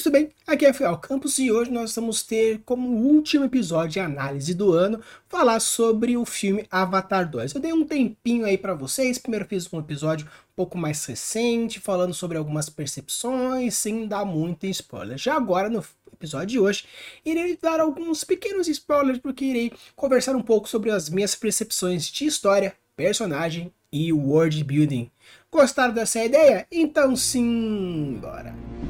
tudo bem? Aqui é Rafael Campos e hoje nós vamos ter como último episódio de análise do ano falar sobre o filme Avatar 2. Eu dei um tempinho aí para vocês, primeiro fiz um episódio um pouco mais recente, falando sobre algumas percepções, sem dar muito spoiler. Já agora no episódio de hoje, irei dar alguns pequenos spoilers porque irei conversar um pouco sobre as minhas percepções de história, personagem e world building. Gostaram dessa ideia? Então sim, bora!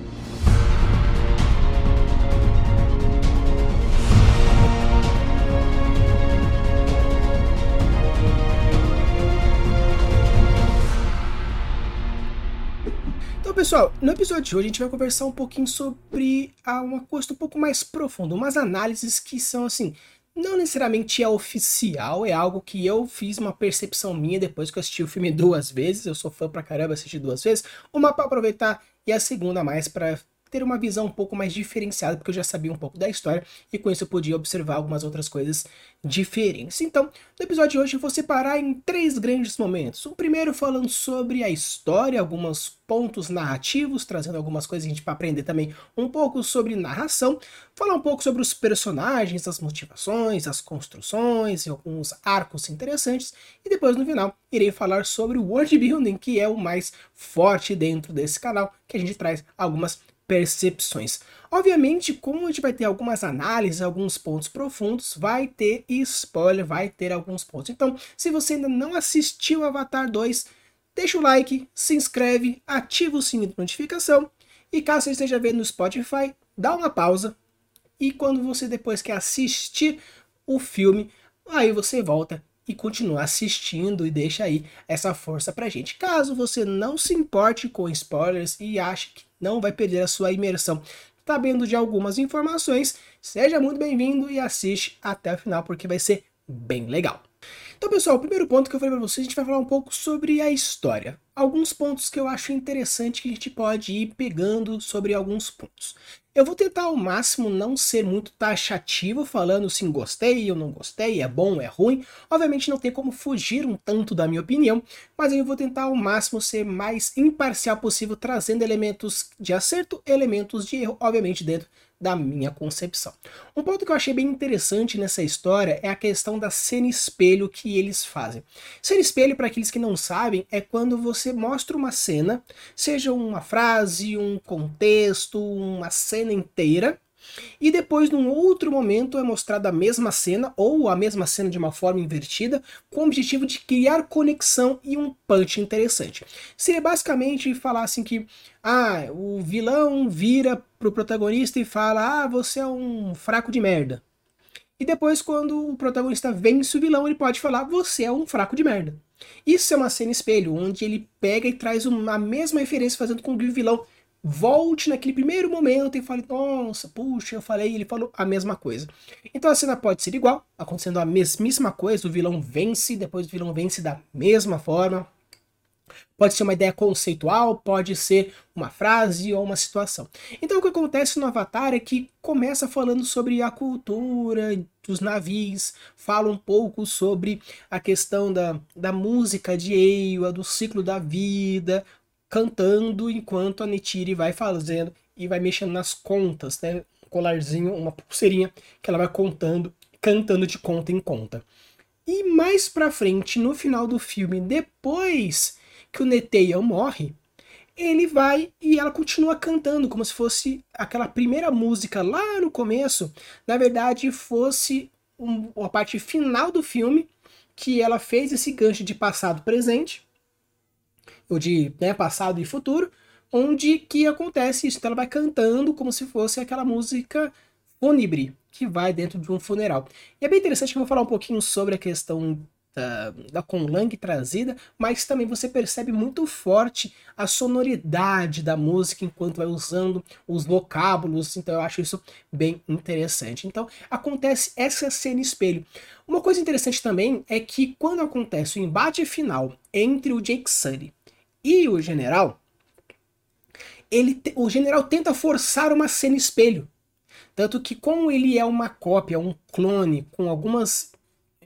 Então, pessoal, no episódio de hoje a gente vai conversar um pouquinho sobre uma coisa um pouco mais profunda, umas análises que são assim, não necessariamente é oficial, é algo que eu fiz uma percepção minha depois que eu assisti o filme duas vezes, eu sou fã pra caramba, assisti duas vezes, uma para aproveitar e a segunda mais para ter uma visão um pouco mais diferenciada, porque eu já sabia um pouco da história e com isso eu podia observar algumas outras coisas diferentes. Então, no episódio de hoje eu vou separar em três grandes momentos. O primeiro falando sobre a história, alguns pontos narrativos, trazendo algumas coisas a gente para aprender também um pouco sobre narração, falar um pouco sobre os personagens, as motivações, as construções e alguns arcos interessantes, e depois no final irei falar sobre o world building, que é o mais forte dentro desse canal, que a gente traz algumas percepções. Obviamente, como a gente vai ter algumas análises, alguns pontos profundos, vai ter spoiler, vai ter alguns pontos. Então, se você ainda não assistiu Avatar 2, deixa o like, se inscreve, ativa o sininho de notificação e caso você esteja vendo no Spotify, dá uma pausa e quando você depois quer assistir o filme, aí você volta e continua assistindo e deixa aí essa força pra gente. Caso você não se importe com spoilers e ache que não vai perder a sua imersão. Sabendo de algumas informações, seja muito bem-vindo e assiste até o final porque vai ser bem legal. Então, pessoal, o primeiro ponto que eu falei para vocês, a gente vai falar um pouco sobre a história. Alguns pontos que eu acho interessante que a gente pode ir pegando sobre alguns pontos. Eu vou tentar ao máximo não ser muito taxativo, falando sim, gostei ou não gostei, é bom, é ruim. Obviamente não tem como fugir um tanto da minha opinião, mas eu vou tentar ao máximo ser mais imparcial possível, trazendo elementos de acerto, elementos de erro, obviamente dentro da minha concepção. Um ponto que eu achei bem interessante nessa história é a questão da cena espelho que eles fazem. Cena espelho, para aqueles que não sabem, é quando você mostra uma cena, seja uma frase, um contexto, uma cena inteira, e depois, num outro momento, é mostrada a mesma cena, ou a mesma cena de uma forma invertida, com o objetivo de criar conexão e um punch interessante. Seria basicamente falar assim que ah, o vilão vira pro protagonista e fala: Ah, você é um fraco de merda. E depois, quando o protagonista vence o vilão, ele pode falar: Você é um fraco de merda. Isso é uma cena espelho, onde ele pega e traz uma mesma referência, fazendo com que o vilão volte naquele primeiro momento e fale, nossa, puxa, eu falei, e ele falou a mesma coisa. Então a cena pode ser igual, acontecendo a mesmíssima coisa, o vilão vence, depois o vilão vence da mesma forma. Pode ser uma ideia conceitual, pode ser uma frase ou uma situação. Então o que acontece no Avatar é que começa falando sobre a cultura dos navios, fala um pouco sobre a questão da, da música de Eiwa, do ciclo da vida, cantando enquanto a Neytiri vai fazendo e vai mexendo nas contas, né? Um colarzinho, uma pulseirinha que ela vai contando, cantando de conta em conta. E mais pra frente, no final do filme, depois que o Neteian morre, ele vai e ela continua cantando como se fosse aquela primeira música lá no começo, na verdade fosse um, a parte final do filme que ela fez esse gancho de passado presente ou de né, passado e futuro, onde que acontece isso. Então ela vai cantando como se fosse aquela música fúnebre que vai dentro de um funeral. E é bem interessante que eu vou falar um pouquinho sobre a questão da, da conlang trazida, mas também você percebe muito forte a sonoridade da música enquanto vai usando os vocábulos, então eu acho isso bem interessante. Então acontece essa cena espelho. Uma coisa interessante também é que quando acontece o embate final entre o Jake Sully e o general, ele, o general tenta forçar uma cena espelho. Tanto que, como ele é uma cópia, um clone, com algumas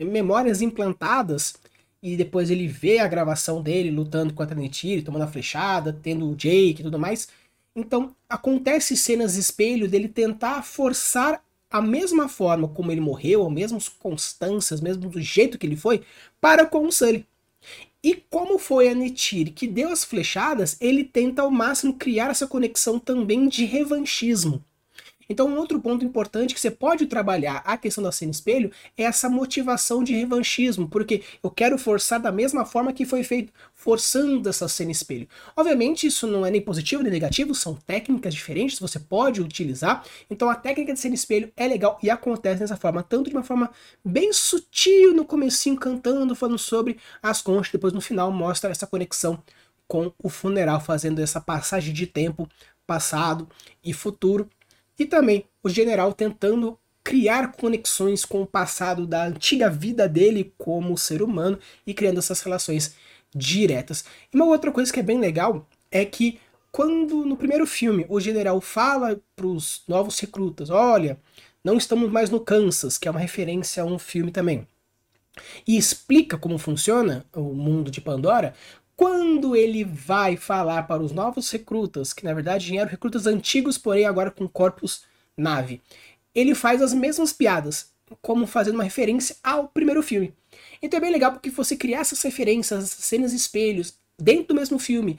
memórias implantadas, e depois ele vê a gravação dele lutando contra a Neytiri, tomando a flechada, tendo o Jake e tudo mais, Então, acontece cenas espelho dele tentar forçar a mesma forma como ele morreu, as mesmas constâncias, mesmo do jeito que ele foi, para com o Sully. E como foi a Neytiri que deu as flechadas, ele tenta ao máximo criar essa conexão também de revanchismo. Então, um outro ponto importante que você pode trabalhar a questão da cena espelho é essa motivação de revanchismo, porque eu quero forçar da mesma forma que foi feito, forçando essa cena espelho. Obviamente, isso não é nem positivo nem negativo, são técnicas diferentes, você pode utilizar. Então, a técnica de cena espelho é legal e acontece dessa forma, tanto de uma forma bem sutil no comecinho, cantando, falando sobre as conchas, depois no final mostra essa conexão com o funeral, fazendo essa passagem de tempo passado e futuro e também o general tentando criar conexões com o passado da antiga vida dele como ser humano e criando essas relações diretas. E uma outra coisa que é bem legal é que quando no primeiro filme o general fala para os novos recrutas, olha, não estamos mais no Kansas, que é uma referência a um filme também, e explica como funciona o mundo de Pandora, quando ele vai falar para os novos recrutas, que na verdade eram recrutas antigos, porém agora com corpos nave, ele faz as mesmas piadas, como fazendo uma referência ao primeiro filme. Então é bem legal porque você criar essas referências, essas cenas espelhos, dentro do mesmo filme,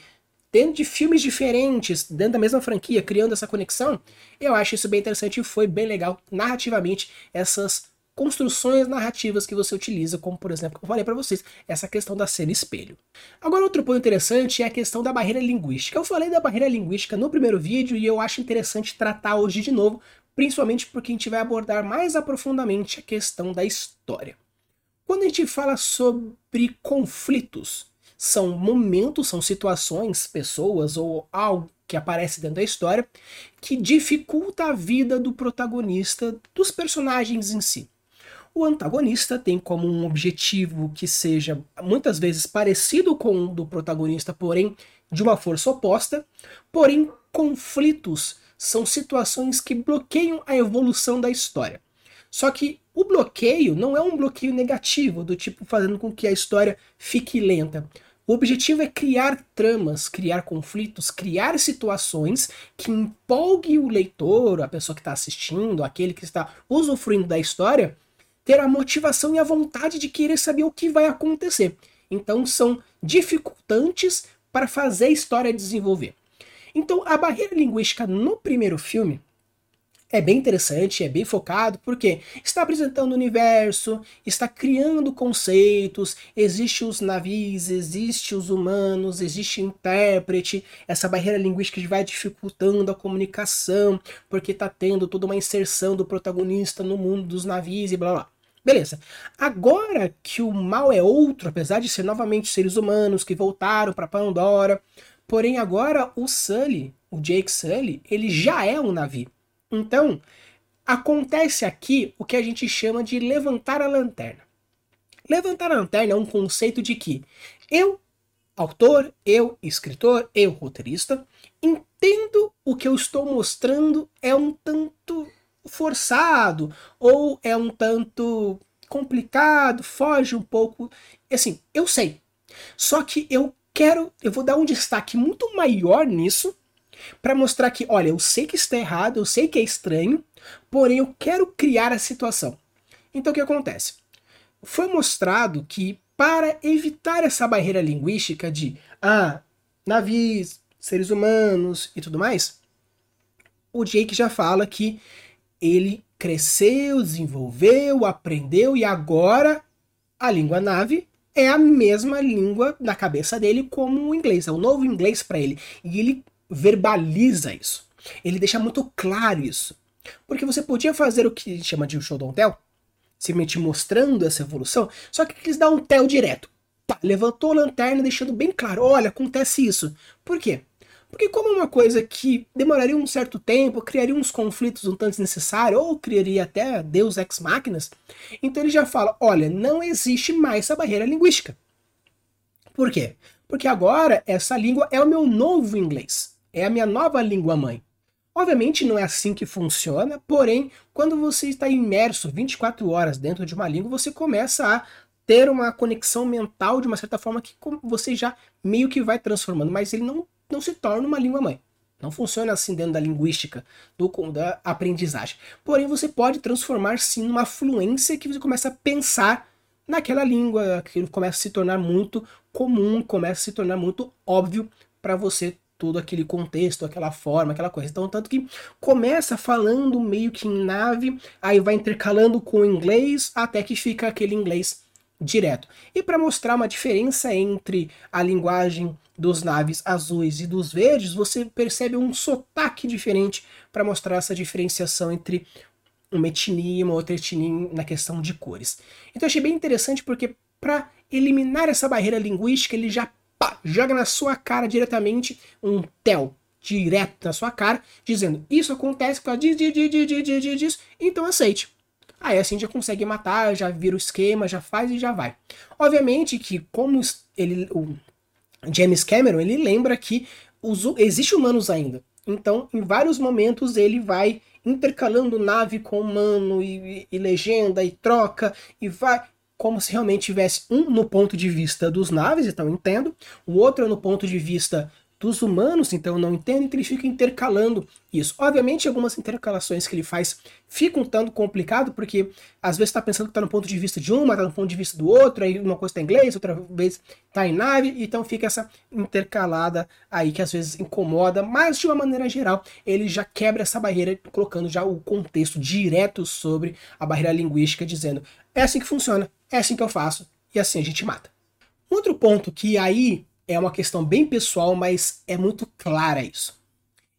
dentro de filmes diferentes, dentro da mesma franquia, criando essa conexão, eu acho isso bem interessante e foi bem legal narrativamente essas construções narrativas que você utiliza, como por exemplo, eu falei para vocês, essa questão da cena espelho. Agora outro ponto interessante é a questão da barreira linguística. Eu falei da barreira linguística no primeiro vídeo e eu acho interessante tratar hoje de novo, principalmente porque a gente vai abordar mais aprofundadamente a questão da história. Quando a gente fala sobre conflitos, são momentos, são situações, pessoas ou algo que aparece dentro da história que dificulta a vida do protagonista, dos personagens em si. O antagonista tem como um objetivo que seja muitas vezes parecido com o do protagonista, porém de uma força oposta. Porém, conflitos são situações que bloqueiam a evolução da história. Só que o bloqueio não é um bloqueio negativo, do tipo fazendo com que a história fique lenta. O objetivo é criar tramas, criar conflitos, criar situações que empolgue o leitor, a pessoa que está assistindo, aquele que está usufruindo da história, ter a motivação e a vontade de querer saber o que vai acontecer. Então são dificultantes para fazer a história desenvolver. Então a barreira linguística no primeiro filme é bem interessante, é bem focado, porque está apresentando o universo, está criando conceitos, existe os navios, existe os humanos, existe intérprete, essa barreira linguística vai dificultando a comunicação, porque está tendo toda uma inserção do protagonista no mundo dos navios e blá blá. Beleza. Agora que o mal é outro, apesar de ser novamente seres humanos que voltaram para Pandora, porém agora o Sully, o Jake Sully, ele já é um navio. Então, acontece aqui o que a gente chama de levantar a lanterna. Levantar a lanterna é um conceito de que eu, autor, eu, escritor, eu, roteirista, entendo o que eu estou mostrando é um tanto forçado ou é um tanto complicado, foge um pouco. Assim, eu sei. Só que eu quero, eu vou dar um destaque muito maior nisso para mostrar que, olha, eu sei que está errado, eu sei que é estranho, porém eu quero criar a situação. Então o que acontece? Foi mostrado que para evitar essa barreira linguística de ah, navios, seres humanos e tudo mais, o Jake já fala que ele cresceu, desenvolveu, aprendeu e agora a língua nave é a mesma língua na cabeça dele como o inglês, é o novo inglês para ele. E ele verbaliza isso. Ele deixa muito claro isso. Porque você podia fazer o que chama de show don't tell, simplesmente mostrando essa evolução, só que eles dão um tell direto. Pá, levantou a lanterna deixando bem claro, olha, acontece isso. Por quê? Porque como é uma coisa que demoraria um certo tempo, criaria uns conflitos um tanto desnecessários, ou criaria até Deus ex máquinas, então ele já fala, olha, não existe mais essa barreira linguística. Por quê? Porque agora essa língua é o meu novo inglês, é a minha nova língua mãe. Obviamente não é assim que funciona, porém, quando você está imerso 24 horas dentro de uma língua, você começa a ter uma conexão mental de uma certa forma que você já meio que vai transformando, mas ele não não se torna uma língua mãe. Não funciona assim dentro da linguística, do, da aprendizagem. Porém, você pode transformar sim numa fluência que você começa a pensar naquela língua, aquilo começa a se tornar muito comum, começa a se tornar muito óbvio para você todo aquele contexto, aquela forma, aquela coisa. Então, tanto que começa falando meio que em nave, aí vai intercalando com o inglês, até que fica aquele inglês direto. E para mostrar uma diferença entre a linguagem dos naves azuis e dos verdes, você percebe um sotaque diferente para mostrar essa diferenciação entre uma etnia e uma outra etnia na questão de cores. Então achei bem interessante porque para eliminar essa barreira linguística, ele já pá, joga na sua cara diretamente um tel direto na sua cara, dizendo isso acontece então aceite. Aí assim já consegue matar, já vira o esquema, já faz e já vai. Obviamente que como ele, o James Cameron, ele lembra que os, existe humanos ainda. Então, em vários momentos ele vai intercalando nave com humano e, e, legenda e troca e vai como se realmente tivesse um no ponto de vista dos naves, então entendo, o outro é no ponto de vista dos humanos, então não entendo, então ele fica intercalando isso. Obviamente, algumas intercalações que ele faz ficam um tanto complicado, porque às vezes está pensando que está no ponto de vista de uma, está no ponto de vista do outro, aí uma coisa está em inglês, outra vez está em nave, então fica essa intercalada aí que às vezes incomoda, mas de uma maneira geral, ele já quebra essa barreira, colocando já o contexto direto sobre a barreira linguística, dizendo é assim que funciona, é assim que eu faço, e assim a gente mata. Outro ponto que aí é uma questão bem pessoal, mas é muito clara isso.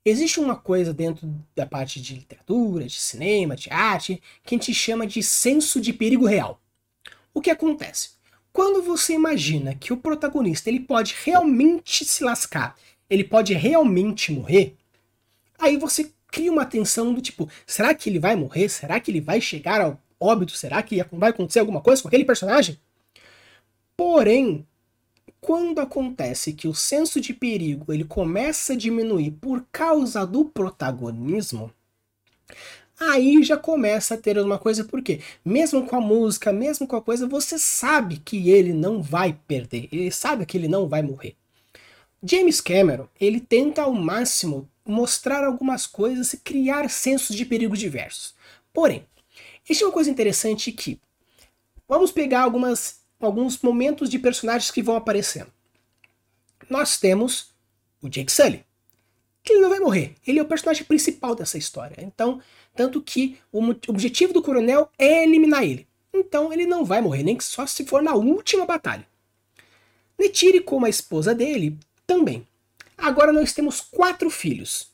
Existe uma coisa dentro da parte de literatura, de cinema, de arte, que a gente chama de senso de perigo real. O que acontece? Quando você imagina que o protagonista ele pode realmente se lascar, ele pode realmente morrer, aí você cria uma tensão do tipo, será que ele vai morrer? Será que ele vai chegar ao óbito? Será que vai acontecer alguma coisa com aquele personagem? Porém, quando acontece que o senso de perigo ele começa a diminuir por causa do protagonismo, aí já começa a ter uma coisa, porque mesmo com a música, mesmo com a coisa, você sabe que ele não vai perder, ele sabe que ele não vai morrer. James Cameron, ele tenta ao máximo mostrar algumas coisas e criar sensos de perigo diversos. Porém, existe uma coisa interessante que vamos pegar algumas alguns momentos de personagens que vão aparecendo. Nós temos o Jake Sully, que ele não vai morrer. Ele é o personagem principal dessa história. Então, tanto que o objetivo do coronel é eliminar ele. Então, ele não vai morrer, nem só se for na última batalha. Netiri, como a esposa dele, também. Agora nós temos quatro filhos.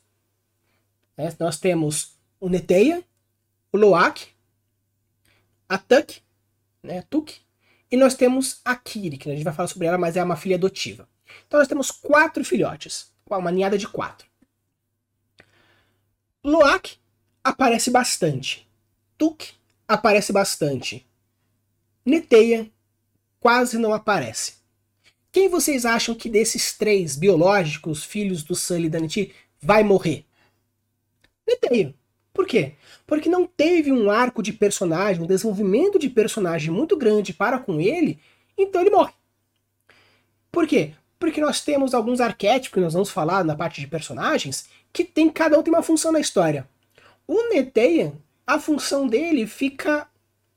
É, nós temos o Neteia, o Loak, a Tuk, né, Tuk, e nós temos a Kiri, que a gente vai falar sobre ela, mas é uma filha adotiva. Então nós temos quatro filhotes, uma ninhada de quatro. Loak aparece bastante. Tuk aparece bastante. Neteia quase não aparece. Quem vocês acham que desses três biológicos, filhos do Sully e da Neti, vai morrer? Neteia. Por quê? Porque não teve um arco de personagem, um desenvolvimento de personagem muito grande para com ele, então ele morre. Por quê? Porque nós temos alguns arquétipos que nós vamos falar na parte de personagens, que tem cada um tem uma função na história. O Neteia, a função dele fica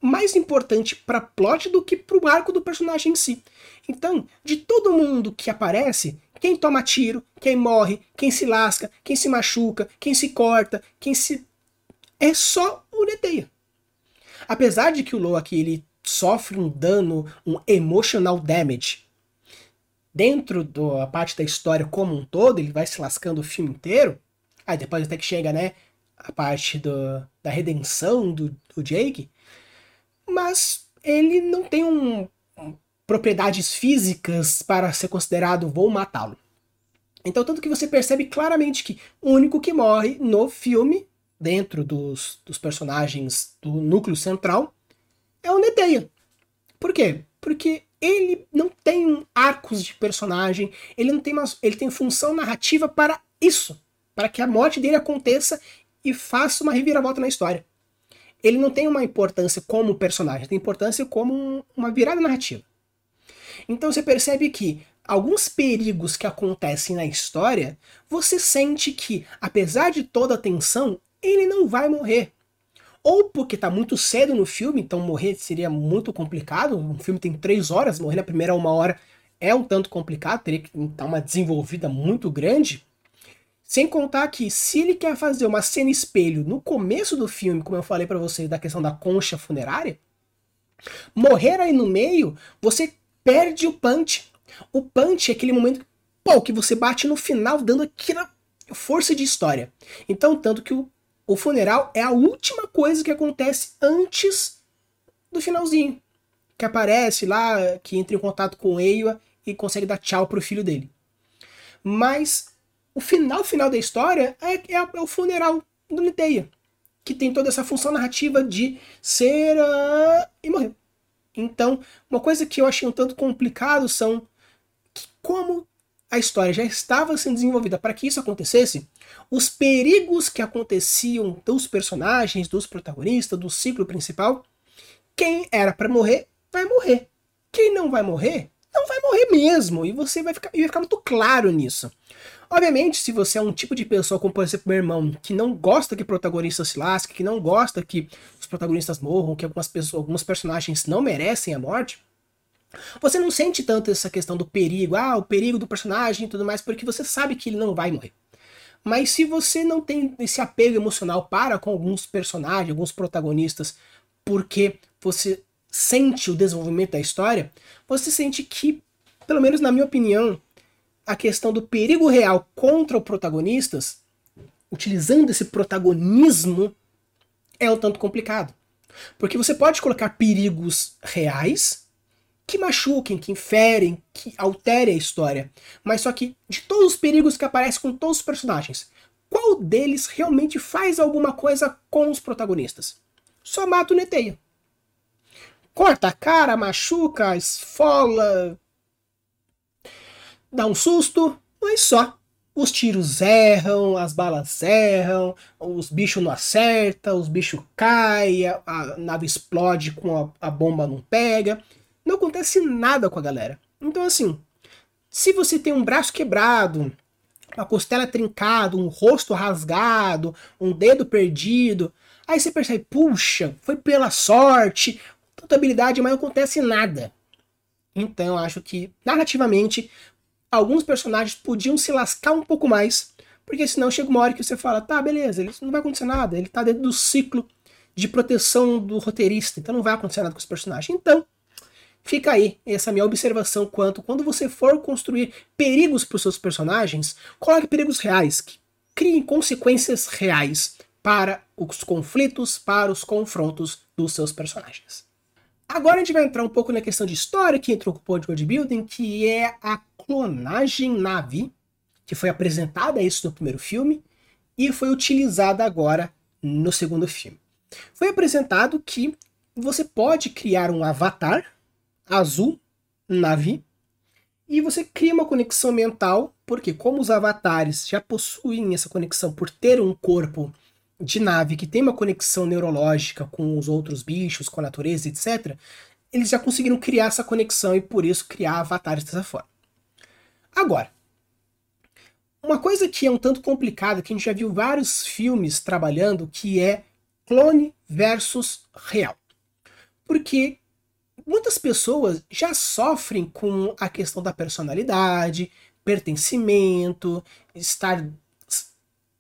mais importante para plot do que para o arco do personagem em si. Então, de todo mundo que aparece, quem toma tiro, quem morre, quem se lasca, quem se machuca, quem se corta, quem se é só o Neteia. Apesar de que o Loki ele sofre um dano, um emotional damage, dentro da parte da história como um todo, ele vai se lascando o filme inteiro, aí depois até que chega, né, a parte do, da redenção do, do Jake, mas ele não tem um, um, propriedades físicas para ser considerado vou matá-lo. Então, tanto que você percebe claramente que o único que morre no filme dentro dos, dos personagens do núcleo central é o Neteia. Por quê? Porque ele não tem arcos de personagem, ele não tem ele tem função narrativa para isso, para que a morte dele aconteça e faça uma reviravolta na história. Ele não tem uma importância como personagem, tem importância como um, uma virada narrativa. Então você percebe que alguns perigos que acontecem na história, você sente que, apesar de toda a tensão, ele não vai morrer. Ou porque tá muito cedo no filme, então morrer seria muito complicado. Um filme tem três horas, morrer na primeira uma hora é um tanto complicado, teria que dar uma desenvolvida muito grande. Sem contar que, se ele quer fazer uma cena espelho no começo do filme, como eu falei para vocês da questão da concha funerária, morrer aí no meio, você perde o punch. O punch é aquele momento pô, que você bate no final, dando aquela força de história. Então, tanto que o, o funeral é a última coisa que acontece antes do finalzinho. Que aparece lá, que entra em contato com Eiwa e consegue dar tchau pro filho dele. Mas o final final da história é, é, é o funeral do Niteia, que tem toda essa função narrativa de ser uh, e morrer. Então, uma coisa que eu achei um tanto complicado são como a história já estava sendo desenvolvida para que isso acontecesse, os perigos que aconteciam dos personagens, dos protagonistas, do ciclo principal, quem era para morrer vai morrer. Quem não vai morrer não vai morrer mesmo. E você vai ficar, vai ficar muito claro nisso. Obviamente, se você é um tipo de pessoa, como por exemplo meu irmão, que não gosta que protagonistas se lasquem, que não gosta que os protagonistas morram, que algumas pessoas, alguns personagens não merecem a morte, você não sente tanto essa questão do perigo, ah, o perigo do personagem e tudo mais, porque você sabe que ele não vai morrer. Mas se você não tem esse apego emocional para com alguns personagens, alguns protagonistas, porque você sente o desenvolvimento da história, você sente que, pelo menos na minha opinião, a questão do perigo real contra os protagonistas, utilizando esse protagonismo, é um tanto complicado. Porque você pode colocar perigos reais que machuquem, que inferem, que alterem a história. Mas só que de todos os perigos que aparecem com todos os personagens, qual deles realmente faz alguma coisa com os protagonistas? Só mata o Neteia corta a cara, machuca, esfola, dá um susto, mas só. Os tiros erram, as balas erram, os bichos não acertam, os bichos caem, a, nave explode com a, a bomba não pega. Não acontece nada com a galera. Então, assim, se você tem um braço quebrado, uma costela trincada, um rosto rasgado, um dedo perdido, aí você percebe, puxa, foi pela sorte, tanta habilidade, mas não acontece nada. Então eu acho que, narrativamente, alguns personagens podiam se lascar um pouco mais, porque senão chega uma hora que você fala, tá, beleza, ele não vai acontecer nada, ele tá dentro do ciclo de proteção do roteirista, então não vai acontecer nada com os personagens. Então, fica aí essa minha observação quanto quando você for construir perigos para os seus personagens, coloque perigos reais, que criem consequências reais para os conflitos, para os confrontos dos seus personagens. Agora a gente vai entrar um pouco na questão de história que entrou com o World Building, que é a clonagem Navi, que foi apresentada isso no primeiro filme e foi utilizada agora no segundo filme. Foi apresentado que você pode criar um avatar azul Navi e você cria uma conexão mental, porque como os avatares já possuem essa conexão por ter um corpo de nave que tem uma conexão neurológica com os outros bichos, com a natureza, etc., eles já conseguiram criar essa conexão e por isso criar avatares dessa forma. Agora, uma coisa que é um tanto complicada, que a gente já viu vários filmes trabalhando, que é clone versus real. Porque muitas pessoas já sofrem com a questão da personalidade, pertencimento, estar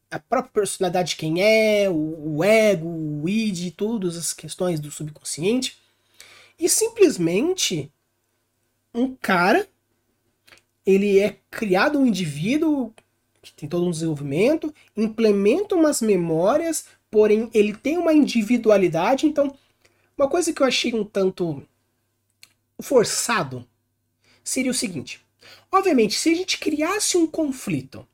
a própria personalidade de quem é, o, o ego, o id, todas as questões do subconsciente. E simplesmente um cara, ele é criado um indivíduo que tem todo um desenvolvimento, implementa umas memórias, porém ele tem uma individualidade. Então, uma coisa que eu achei um tanto forçado seria o seguinte: obviamente, se a gente criasse um conflito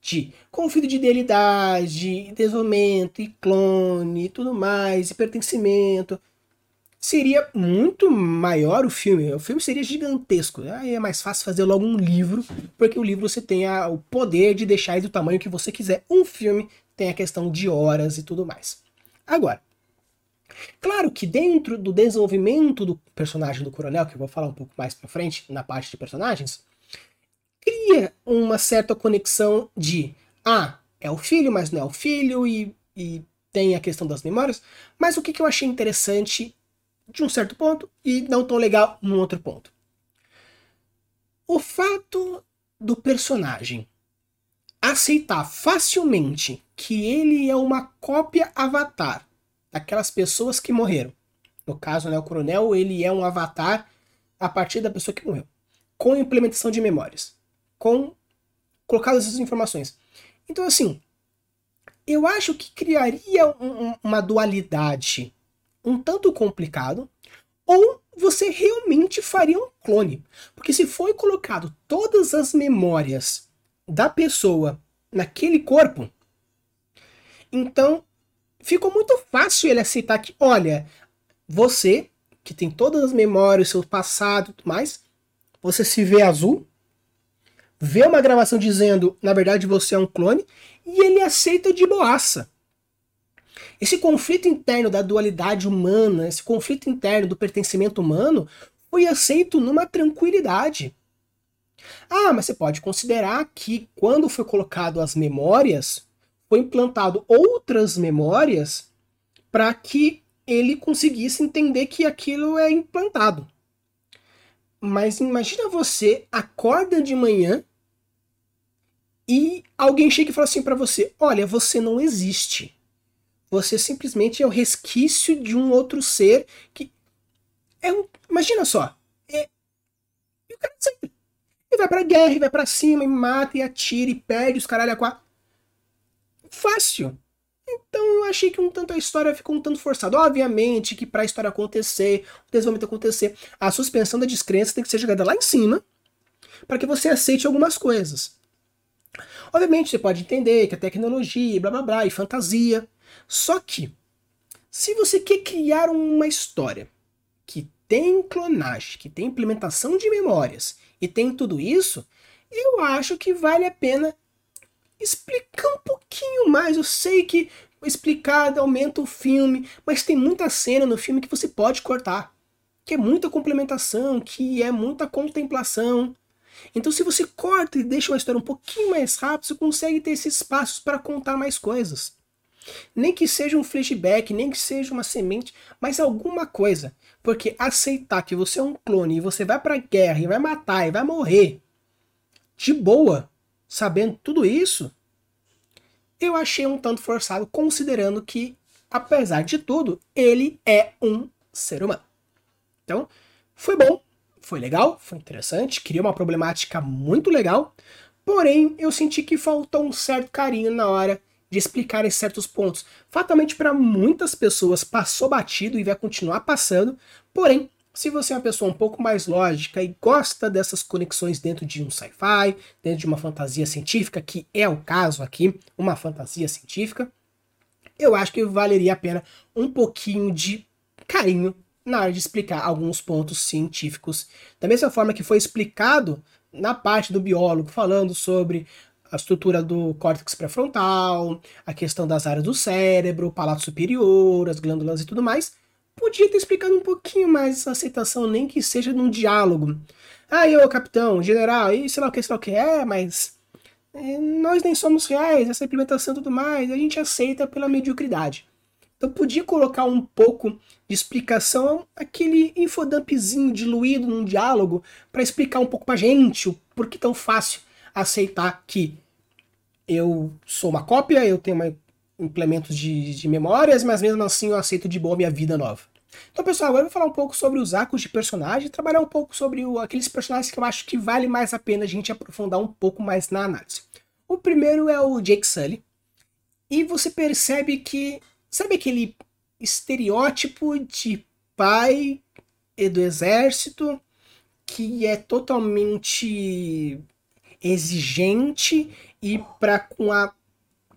de conflito de idealidade, desenvolvimento, e clone e tudo mais, e pertencimento. Seria muito maior o filme. O filme seria gigantesco. Aí é mais fácil fazer logo um livro, porque o livro você tem a, o poder de deixar ele do tamanho que você quiser. Um filme tem a questão de horas e tudo mais. Agora, claro que dentro do desenvolvimento do personagem do coronel, que eu vou falar um pouco mais pra frente na parte de personagens, havia uma certa conexão de ah, é o filho, mas não é o filho, e, e tem a questão das memórias. Mas o que, que eu achei interessante de um certo ponto e não tão legal num outro ponto. O fato do personagem aceitar facilmente que ele é uma cópia avatar daquelas pessoas que morreram. No caso, né, o coronel, ele é um avatar a partir da pessoa que morreu, com implementação de memórias, com colocadas essas informações. Então, assim, eu acho que criaria um, uma dualidade um tanto complicado, ou você realmente faria um clone. Porque se foi colocado todas as memórias da pessoa naquele corpo, então ficou muito fácil ele aceitar que, olha, você, que tem todas as memórias, seu passado e tudo mais, você se vê azul, vê uma gravação dizendo, na verdade, você é um clone, e ele aceita de boaça. Esse conflito interno da dualidade humana, esse conflito interno do pertencimento humano, foi aceito numa tranquilidade. Ah, mas você pode considerar que quando foi colocado as memórias, foi implantado outras memórias para que ele conseguisse entender que aquilo é implantado. Mas imagina você acorda de manhã e alguém chega e fala assim para você: "Olha, você não existe". Você simplesmente é o resquício de um outro ser que. É um. Imagina só. É... E o cara sempre. Ele vai pra guerra, e vai pra cima, e mata, e atira, e perde os caralho a quatro. Fácil. Então eu achei que um tanto a história ficou um tanto forçada. Obviamente que para a história acontecer, o desenvolvimento acontecer, a suspensão da descrença tem que ser jogada lá em cima para que você aceite algumas coisas. Obviamente você pode entender que a tecnologia, blá blá blá, e fantasia, só que, se você quer criar uma história que tem clonagem, que tem implementação de memórias e tem tudo isso, eu acho que vale a pena explicar um pouquinho mais. Eu sei que explicar aumenta o filme, mas tem muita cena no filme que você pode cortar. Que é muita complementação, que é muita contemplação. Então, se você corta e deixa uma história um pouquinho mais rápida, você consegue ter esses espaços para contar mais coisas. Nem que seja um flashback, nem que seja uma semente, mas alguma coisa. Porque aceitar que você é um clone e você vai pra guerra e vai matar e vai morrer de boa, sabendo tudo isso, eu achei um tanto forçado, considerando que, apesar de tudo, ele é um ser humano. Então, foi bom, foi legal, foi interessante, criou uma problemática muito legal, porém eu senti que faltou um certo carinho na hora de explicar esses certos pontos. Fatalmente para muitas pessoas passou batido e vai continuar passando, porém, se você é uma pessoa um pouco mais lógica e gosta dessas conexões dentro de um sci-fi, dentro de uma fantasia científica, que é o caso aqui, uma fantasia científica, eu acho que valeria a pena um pouquinho de carinho na hora de explicar alguns pontos científicos. Da mesma forma que foi explicado na parte do biólogo, falando sobre a estrutura do córtex pré-frontal, a questão das áreas do cérebro, o palato superior, as glândulas e tudo mais, podia ter explicado um pouquinho mais essa aceitação, nem que seja num diálogo. Ah, eu, capitão, general, e sei lá o que, sei lá o que é, mas é, nós nem somos reais, essa implementação e tudo mais, a gente aceita pela mediocridade. Então podia colocar um pouco de explicação, aquele infodumpzinho diluído num diálogo, para explicar um pouco pra gente o porquê tão fácil aceitar que eu sou uma cópia, eu tenho uma, implementos de, de memórias, mas mesmo assim eu aceito de boa minha vida nova. Então, pessoal, agora eu vou falar um pouco sobre os arcos de personagem, trabalhar um pouco sobre o, aqueles personagens que eu acho que vale mais a pena a gente aprofundar um pouco mais na análise. O primeiro é o Jake Sully, e você percebe que, sabe aquele estereótipo de pai do exército que é totalmente exigente e para com a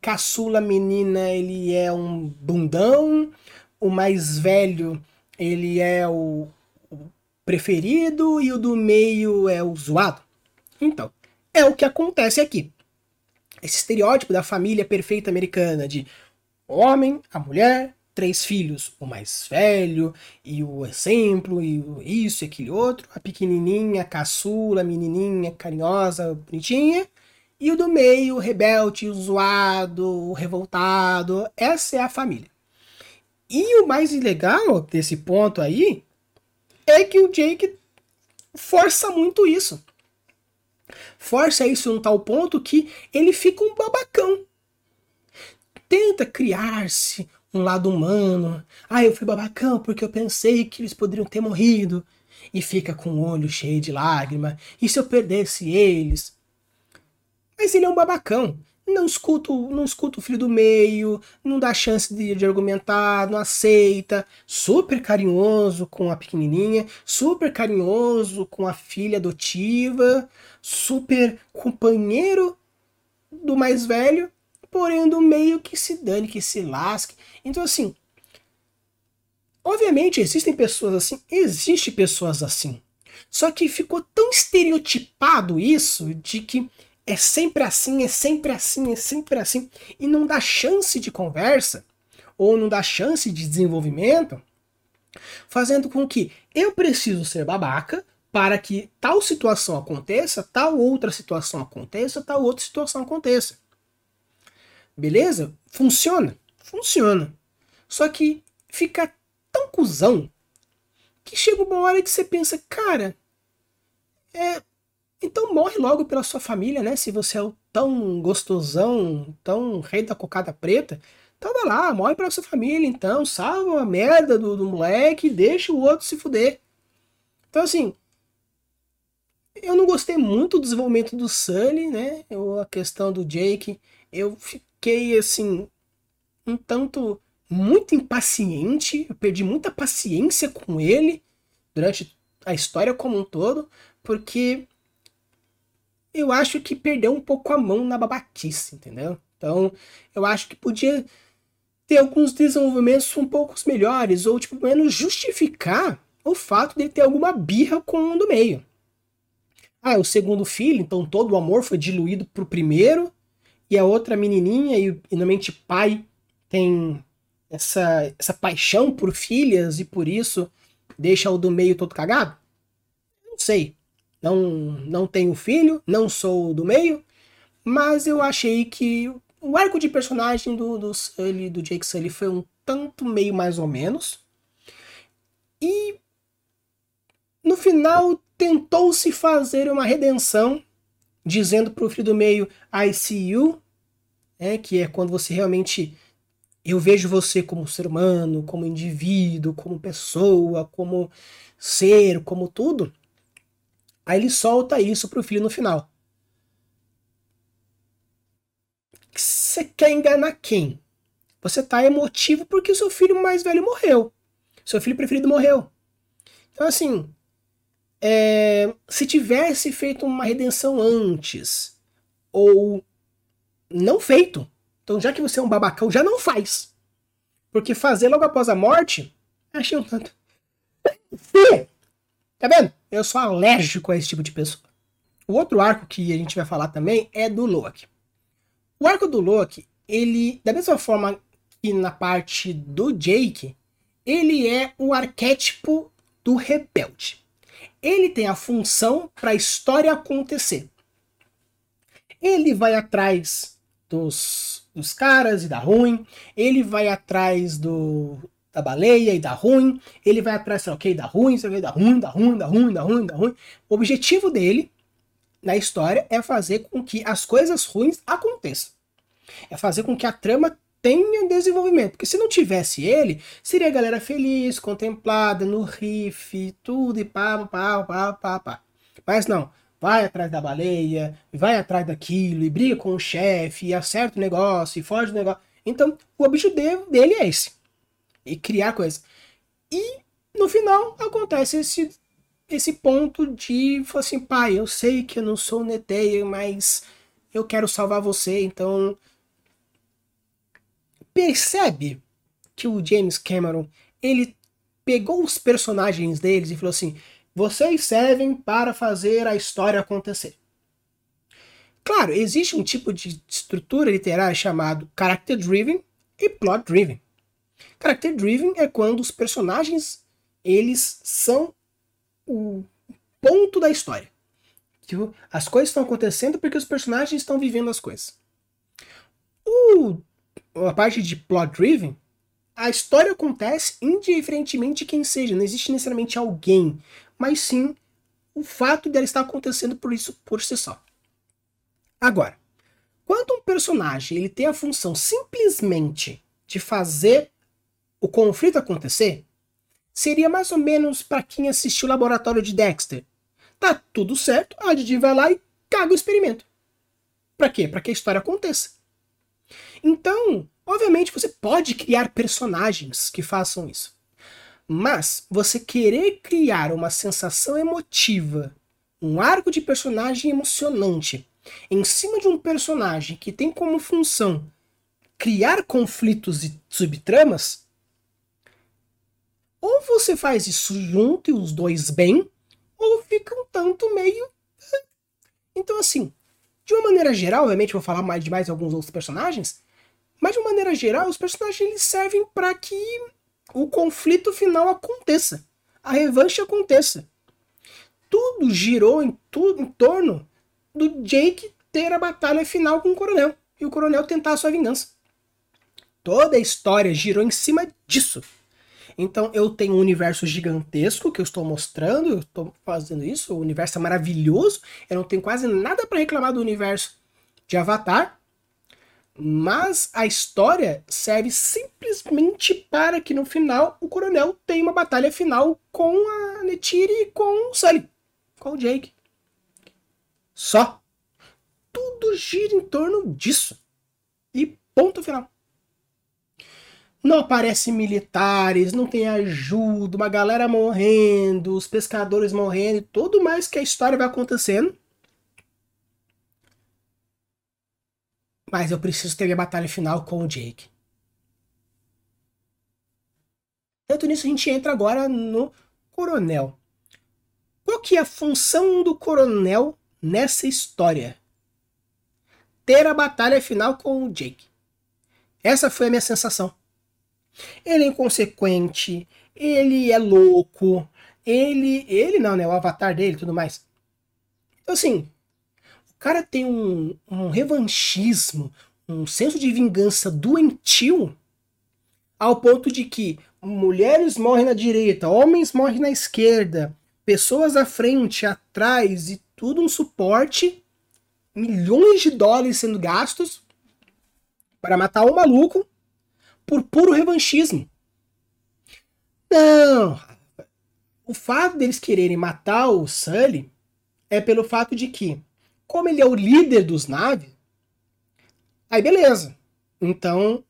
caçula menina ele é um bundão, o mais velho ele é o, preferido e o do meio é o zoado. Então, é o que acontece aqui. Esse estereótipo da família perfeita americana de homem, a mulher, três filhos, o mais velho e o exemplo e isso e aquele outro, a pequenininha, a caçula, menininha, carinhosa, bonitinha, e o do meio, o rebelde, o zoado, o revoltado. Essa é a família. E o mais legal desse ponto aí é que o Jake força muito isso. Força isso num tal ponto que ele fica um babacão. Tenta criar-se um lado humano. Ah, eu fui babacão porque eu pensei que eles poderiam ter morrido. E fica com o olho cheio de lágrima. E se eu perdesse eles? Mas ele é um babacão. Não escuta, não escuta o filho do meio, não dá chance de, de argumentar, não aceita. Super carinhoso com a pequenininha, super carinhoso com a filha adotiva, super companheiro do mais velho, porém do meio que se dane, que se lasque. Então, assim, obviamente existem pessoas assim, existe pessoas assim. Só que ficou tão estereotipado isso de que é sempre assim, é sempre assim, é sempre assim, e não dá chance de conversa, ou não dá chance de desenvolvimento, fazendo com que eu preciso ser babaca para que tal situação aconteça, tal outra situação aconteça, tal outra situação aconteça. Beleza? Funciona? Funciona. Só que fica tão cuzão que chega uma hora que você pensa, cara, é, então morre logo pela sua família, né? Se você é o tão gostosão, tão rei da cocada preta, então vai lá, morre pela sua família, então, salva a merda do, do moleque e deixa o outro se fuder. Então, assim, eu não gostei muito do desenvolvimento do Sully, né? Eu, a questão do Jake, eu fiquei assim um tanto muito impaciente, eu perdi muita paciência com ele durante a história como um todo, porque eu acho que perdeu um pouco a mão na babaquice, entendeu? Então, eu acho que podia ter alguns desenvolvimentos um pouco melhores, ou tipo, menos justificar o fato de ter alguma birra com um do meio. Ah, é o segundo filho, então todo o amor foi diluído pro primeiro, e a outra menininha, e, e normalmente pai tem essa, essa paixão por filhas e por isso deixa o do meio todo cagado? Não sei. Não, não tenho filho, não sou do meio, mas eu achei que o arco de personagem do, do, Sully, do Jake Sully foi um tanto meio mais ou menos. E no final tentou-se fazer uma redenção, dizendo pro filho do meio I see you, é, que é quando você realmente eu vejo você como ser humano, como indivíduo, como pessoa, como ser, como tudo. Aí ele solta isso pro filho no final. Você quer enganar quem? Você tá emotivo porque seu filho mais velho morreu. Seu filho preferido morreu. Então, assim, é, se tivesse feito uma redenção antes, ou não feito. Então, já que você é um babacão, já não faz. Porque fazer logo após a morte, achei um tanto. Tá vendo? Eu sou alérgico a esse tipo de pessoa. O outro arco que a gente vai falar também é do Loki. O arco do Loki, ele, da mesma forma que na parte do Jake, ele é o arquétipo do rebelde. Ele tem a função para a história acontecer. Ele vai atrás dos, dos caras e dá ruim. Ele vai atrás do da baleia e dá ruim. Ele vai atrás, ok, dá ruim, sei lá, dá ruim, dá ruim, dá ruim, dá ruim, dá ruim. O objetivo dele na história é fazer com que as coisas ruins aconteçam. É fazer com que a trama tenha desenvolvimento. Porque se não tivesse ele, seria a galera feliz, contemplada, no riff, tudo e pá, pá, pá, pá, pá. Mas não vai atrás da baleia, vai atrás daquilo, e briga com o chefe, e acerta o negócio, e foge do negócio. Então, o objetivo dele é esse. E criar coisas. E no final acontece esse, esse ponto de assim, pai, eu sei que eu não sou Neteia, mas eu quero salvar você, então. Percebe que o James Cameron ele pegou os personagens deles e falou assim: vocês servem para fazer a história acontecer. Claro, existe um tipo de estrutura literária chamado character driven e plot driven. Character driven é quando os personagens eles são o ponto da história. Tipo, as coisas estão acontecendo porque os personagens estão vivendo as coisas. O, a parte de plot driven, a história acontece indiferentemente de quem seja, não existe necessariamente alguém, mas sim o fato dela estar acontecendo por isso por si só. Agora, quando um personagem ele tem a função simplesmente de fazer o conflito acontecer, seria mais ou menos para quem assistiu o laboratório de Dexter. Tá tudo certo, a Didi vai lá e caga o experimento. Para quê? Para que a história aconteça. Então, obviamente você pode criar personagens que façam isso. Mas você querer criar uma sensação emotiva, um arco de personagem emocionante, em cima de um personagem que tem como função criar conflitos e subtramas, ou você faz isso junto e os dois bem, ou fica um tanto meio. Eh. Então, assim, de uma maneira geral, obviamente vou falar mais de mais alguns outros personagens, mas de uma maneira geral, os personagens eles servem para que o conflito final aconteça, a revanche aconteça. Tudo girou em tudo em torno do Jake ter a batalha final com o coronel e o coronel tentar a sua vingança. Toda a história girou em cima disso. Então eu tenho um universo gigantesco que eu estou mostrando, eu estou fazendo isso, o universo é maravilhoso, eu não tenho quase nada para reclamar do universo de Avatar, mas a história serve simplesmente para que no final o coronel tenha uma batalha final com a Netiri e com o Sully, com o Jake. Só. Tudo gira em torno disso. E ponto final. Não aparecem militares, não tem ajuda, uma galera morrendo, os pescadores morrendo, tudo mais que a história vai acontecendo. Mas eu preciso ter a batalha final com o Jake. Tanto nisso a gente entra agora no coronel. Qual que é a função do coronel nessa história? Ter a batalha final com o Jake. Essa foi a minha sensação. Ele é inconsequente, ele é louco, ele. Ele não, né? O avatar dele tudo mais. Então, assim, cara tem um, um revanchismo, um senso de vingança doentio, ao ponto de que mulheres morrem na direita, homens morrem na esquerda, pessoas à frente, atrás e tudo um suporte, milhões de dólares sendo gastos para matar um maluco por puro revanchismo. Não. O fato deles quererem matar o Sully é pelo fato de que como ele é o líder dos naves, aí beleza. Então,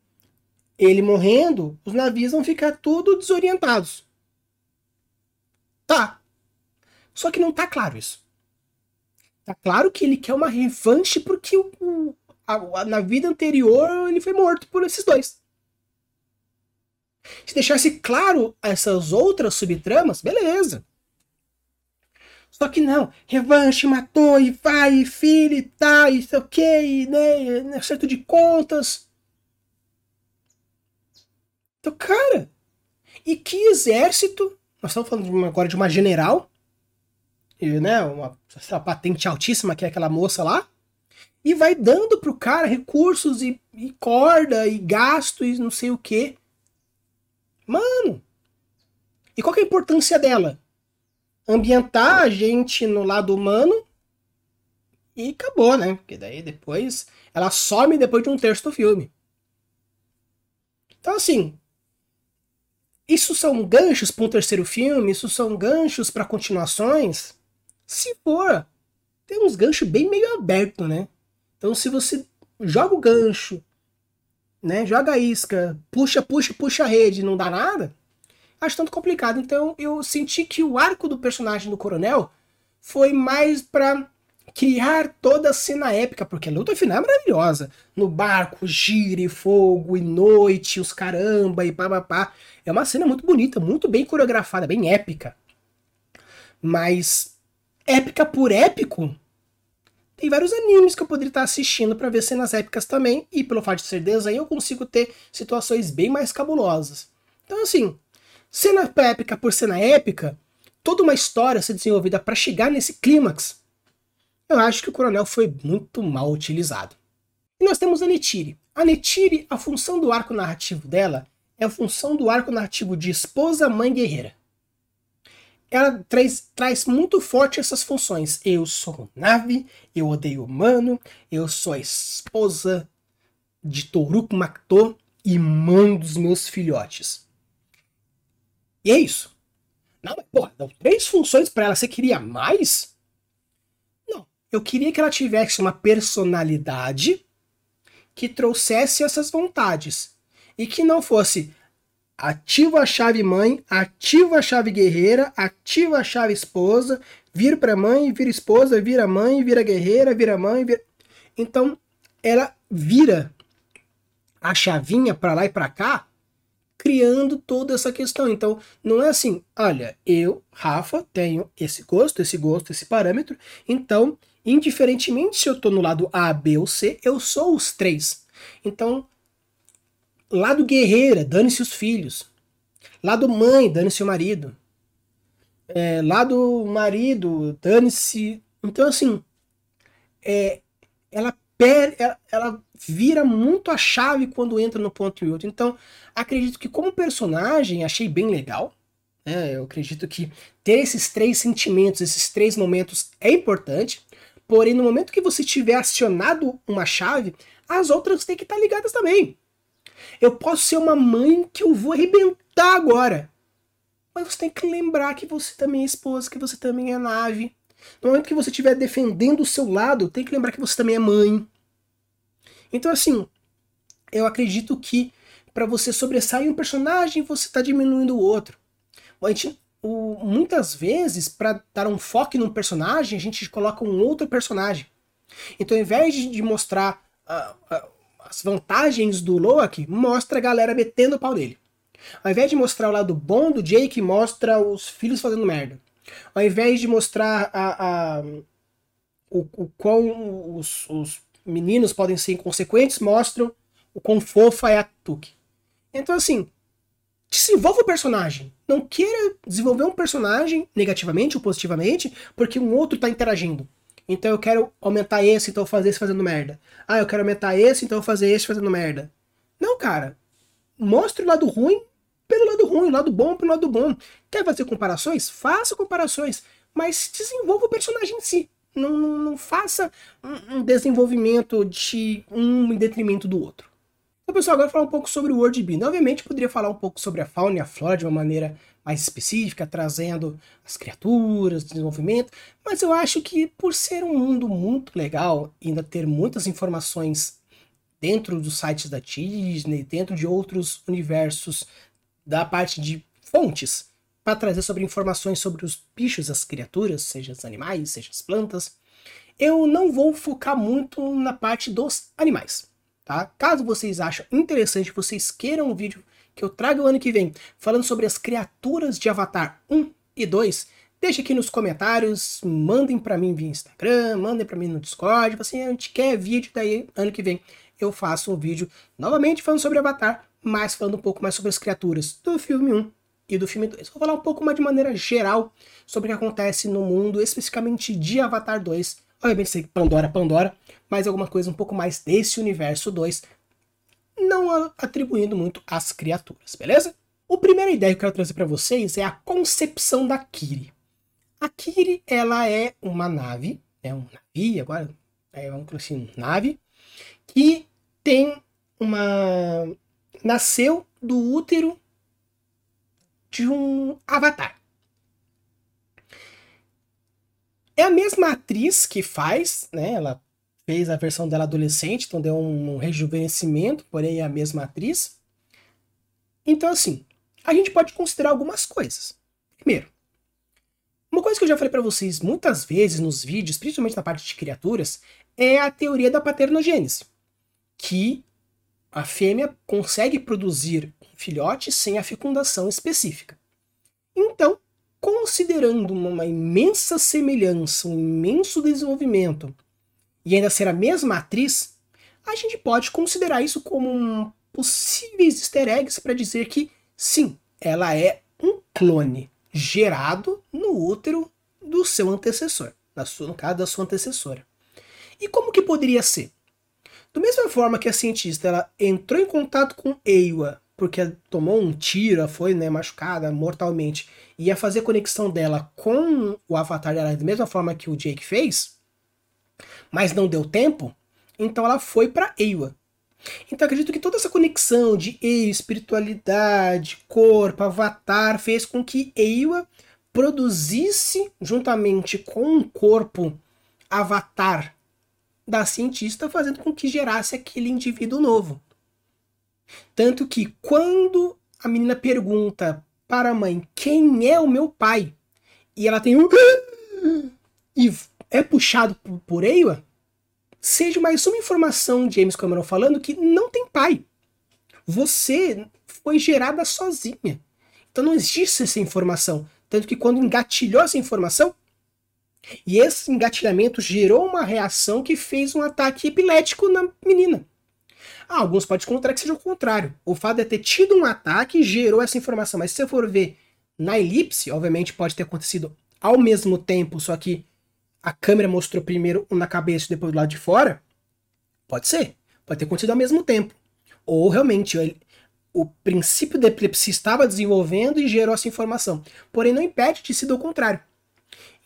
ele morrendo, os navios vão ficar tudo desorientados. Tá. Só que não tá claro isso. Tá claro que ele quer uma revanche porque o, a, a, na vida anterior ele foi morto por esses dois. Se deixasse claro essas outras subtramas, beleza. Só que não, revanche, matou, e vai, filho, e tá, e sei o que, né, acerto de contas. Então, cara, e que exército, nós estamos falando agora de uma general, e, né, uma, uma patente altíssima que é aquela moça lá, e vai dando pro cara recursos e, e corda e gasto e não sei o que. Mano, e qual é a importância dela? ambientar a gente no lado humano e acabou, né? Porque daí depois ela some depois de um terço do filme. Então, assim, isso são ganchos para um terceiro filme, isso são ganchos para continuações. Se for, tem uns ganchos bem meio aberto, né? Então, se você joga o gancho, né, joga isca, puxa, puxa, puxa a rede, não dá nada, acho tanto complicado. Então eu senti que o arco do personagem do Coronel foi mais para criar toda a cena épica, porque a luta final é maravilhosa. No barco, gire, fogo e noite, os caramba e pá. É uma cena muito bonita, muito bem coreografada, bem épica. Mas épica por épico, tem vários animes que eu poderia estar assistindo para ver cenas épicas também, e pelo fato de ser desenho eu consigo ter situações bem mais cabulosas. Então, assim, cena épica por cena épica, toda uma história ser desenvolvida para chegar nesse clímax, eu acho que o Coronel foi muito mal utilizado. E nós temos a Netiri. A Netiri, a função do arco narrativo dela é a função do arco narrativo de esposa, mãe guerreira. Ela traz, traz muito forte essas funções. Eu sou nave, eu odeio humano, eu sou a esposa de Toruk Makto e mãe dos meus filhotes. E é isso. Não, mas, porra, dão três funções para ela. Você queria mais? Não. Eu queria que ela tivesse uma personalidade que trouxesse essas vontades. E que não fosse ativa a chave mãe, ativa a chave guerreira, ativa a chave esposa, vira para mãe, vira esposa, vira mãe, vira guerreira, vira mãe, vira... Então, ela vira a chavinha para lá e para cá, criando toda essa questão. Então, não é assim, olha, eu, Rafa, tenho esse gosto, esse gosto, esse parâmetro, então Indiferentemente se eu estou no lado A, B ou C, eu sou os três. Então, lado guerreira, dane-se os filhos. Lado mãe, dane-se o marido. É, lado marido, dane-se. Então, assim, é, ela, per, ela, ela vira muito a chave quando entra no ponto e outro. Então, acredito que como personagem, achei bem legal. É, eu acredito que ter esses três sentimentos, esses três momentos é importante. Porém, no momento que você tiver acionado uma chave, as outras têm que estar ligadas também. Eu posso ser uma mãe que eu vou arrebentar agora. Mas você tem que lembrar que você também é esposa, que você também é nave. No momento que você estiver defendendo o seu lado, tem que lembrar que você também é mãe. Então, assim, eu acredito que para você sobressair um personagem, você está diminuindo o outro. A gente o, muitas vezes, para dar um foco num personagem, a gente coloca um outro personagem. Então, ao invés de, mostrar uh, uh, as vantagens do Loki, mostra a galera metendo o pau nele. Ao invés de mostrar o lado bom do Jake, mostra os filhos fazendo merda. Ao invés de mostrar a, a o, o quão os, os, meninos podem ser inconsequentes, mostram o quão fofa é a Tuki. Então, assim, desenvolva o personagem. Não queira desenvolver um personagem negativamente ou positivamente porque um outro está interagindo. Então eu quero aumentar esse, então eu fazer esse fazendo merda. Ah, eu quero aumentar esse, então fazer esse fazendo merda. Não, cara. Mostre o lado ruim pelo lado ruim, o lado bom pelo lado bom. Quer fazer comparações? Faça comparações. Mas desenvolva o personagem em si. Não, não, não faça um, desenvolvimento de um em detrimento do outro. Então, pessoal, agora falar um pouco sobre o World Bean. Obviamente, poderia falar um pouco sobre a fauna e a flora de uma maneira mais específica, trazendo as criaturas, desenvolvimento, mas eu acho que por ser um mundo muito legal, ainda ter muitas informações dentro dos sites da Disney, dentro de outros universos da parte de fontes, para trazer sobre informações sobre os bichos, as criaturas, seja os animais, seja as plantas, eu não vou focar muito na parte dos animais tá? Caso vocês achem interessante, vocês queiram um vídeo que eu trago o ano que vem falando sobre as criaturas de Avatar 1 e 2, deixa aqui nos comentários, mandem para mim via Instagram, mandem para mim no Discord, assim, a gente quer vídeo, daí ano que vem eu faço um vídeo novamente falando sobre Avatar, mas falando um pouco mais sobre as criaturas do filme 1 e do filme 2. Vou falar um pouco mais de maneira geral sobre o que acontece no mundo, especificamente de Avatar 2. Obviamente, sei Pandora, Pandora, mas alguma coisa um pouco mais desse universo 2, não atribuindo muito às criaturas, beleza? O primeira ideia que eu quero trazer para vocês é a concepção da Kiri. A Kiri, ela é uma nave, é um navio, agora é um assim, nave, que tem uma... nasceu do útero de um avatar. É a mesma atriz que faz, né? Ela fez a versão dela adolescente, então deu um, rejuvenescimento, porém é a mesma atriz. Então, assim, a gente pode considerar algumas coisas. Primeiro, uma coisa que eu já falei para vocês muitas vezes nos vídeos, principalmente na parte de criaturas, é a teoria da paternogênese, que a fêmea consegue produzir um filhote sem a fecundação específica. Então, considerando uma imensa semelhança, um imenso desenvolvimento e ainda ser a mesma atriz, a gente pode considerar isso como um possíveis easter eggs para dizer que Sim, ela é um clone gerado no útero do seu antecessor, no caso da sua antecessora. E como que poderia ser? Da mesma forma que a cientista ela entrou em contato com Ewa porque tomou um tiro, foi né, machucada mortalmente, e ia fazer conexão dela com o avatar dela da mesma forma que o Jake fez, mas não deu tempo, então ela foi para Ewa. Então acredito que toda essa conexão de Ewa, espiritualidade, corpo, avatar, fez com que Ewa produzisse, juntamente com um corpo avatar da cientista, fazendo com que gerasse aquele indivíduo novo. Tanto que quando a menina pergunta para a mãe quem é o meu pai, e ela tem um. e é puxado por, por Ewa, seja mais uma informação de James Cameron falando que não tem pai. Você foi gerada sozinha. Então não existe essa informação. Tanto que quando engatilhou essa informação, e esse engatilhamento gerou uma reação que fez um ataque epilético na menina. Ah, alguns podem considerar que seja o contrário. O fato de ter tido um ataque gerou essa informação. Mas se você for ver na elipse, obviamente pode ter acontecido ao mesmo tempo, só que a câmera mostrou primeiro um na cabeça e depois do lado de fora. Pode ser. Pode ter acontecido ao mesmo tempo. Ou realmente ele, o princípio da epilepsia estava desenvolvendo e gerou essa informação. Porém, não impede de ser do contrário.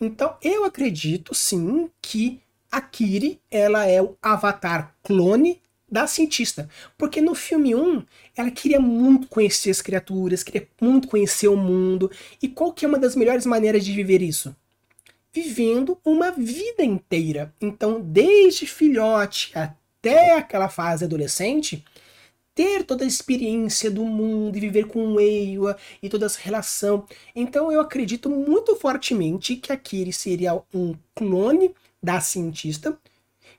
Então, eu acredito sim que a Kiri ela é o avatar clone da cientista. Porque no filme 1, ela queria muito conhecer as criaturas, queria muito conhecer o mundo. E qual que é uma das melhores maneiras de viver isso? Vivendo uma vida inteira. Então, desde filhote até aquela fase adolescente, ter toda a experiência do mundo e viver com o Eiwa e toda essa relação. Então eu acredito muito fortemente que a Kiri seria um clone da cientista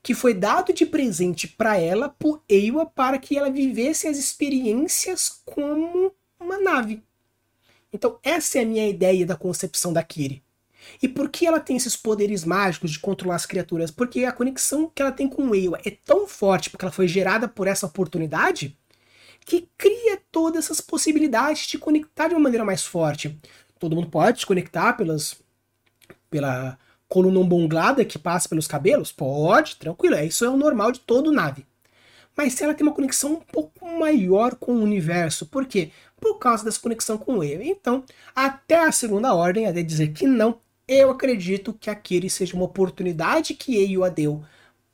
que foi dado de presente para ela por Ewa para que ela vivesse as experiências como uma nave. Então essa é a minha ideia da concepção da Kiri. E por que ela tem esses poderes mágicos de controlar as criaturas? Porque a conexão que ela tem com Ewa é tão forte, porque ela foi gerada por essa oportunidade, que cria todas essas possibilidades de conectar de uma maneira mais forte. Todo mundo pode se conectar pelas, pela coluna ombongada que passa pelos cabelos? Pode, tranquilo, é, isso é o normal de todo nave. Mas se ela tem uma conexão um pouco maior com o universo, por quê? Por causa dessa conexão com ele. Então, até a segunda ordem, até dizer que não, eu acredito que aquele seja uma oportunidade que Eio a deu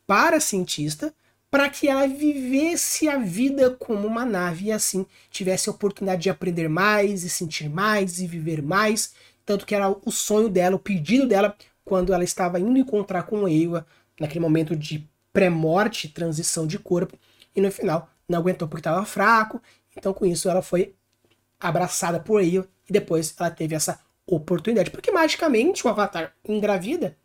para a cientista, para que ela vivesse a vida como uma nave e assim tivesse a oportunidade de aprender mais e sentir mais e viver mais. Tanto que era o sonho dela, o pedido dela quando ela estava indo encontrar com Ewa, naquele momento de pré-morte, transição de corpo, e no final não aguentou porque estava fraco, então com isso ela foi abraçada por Ewa, e depois ela teve essa oportunidade, porque magicamente o Avatar engravida,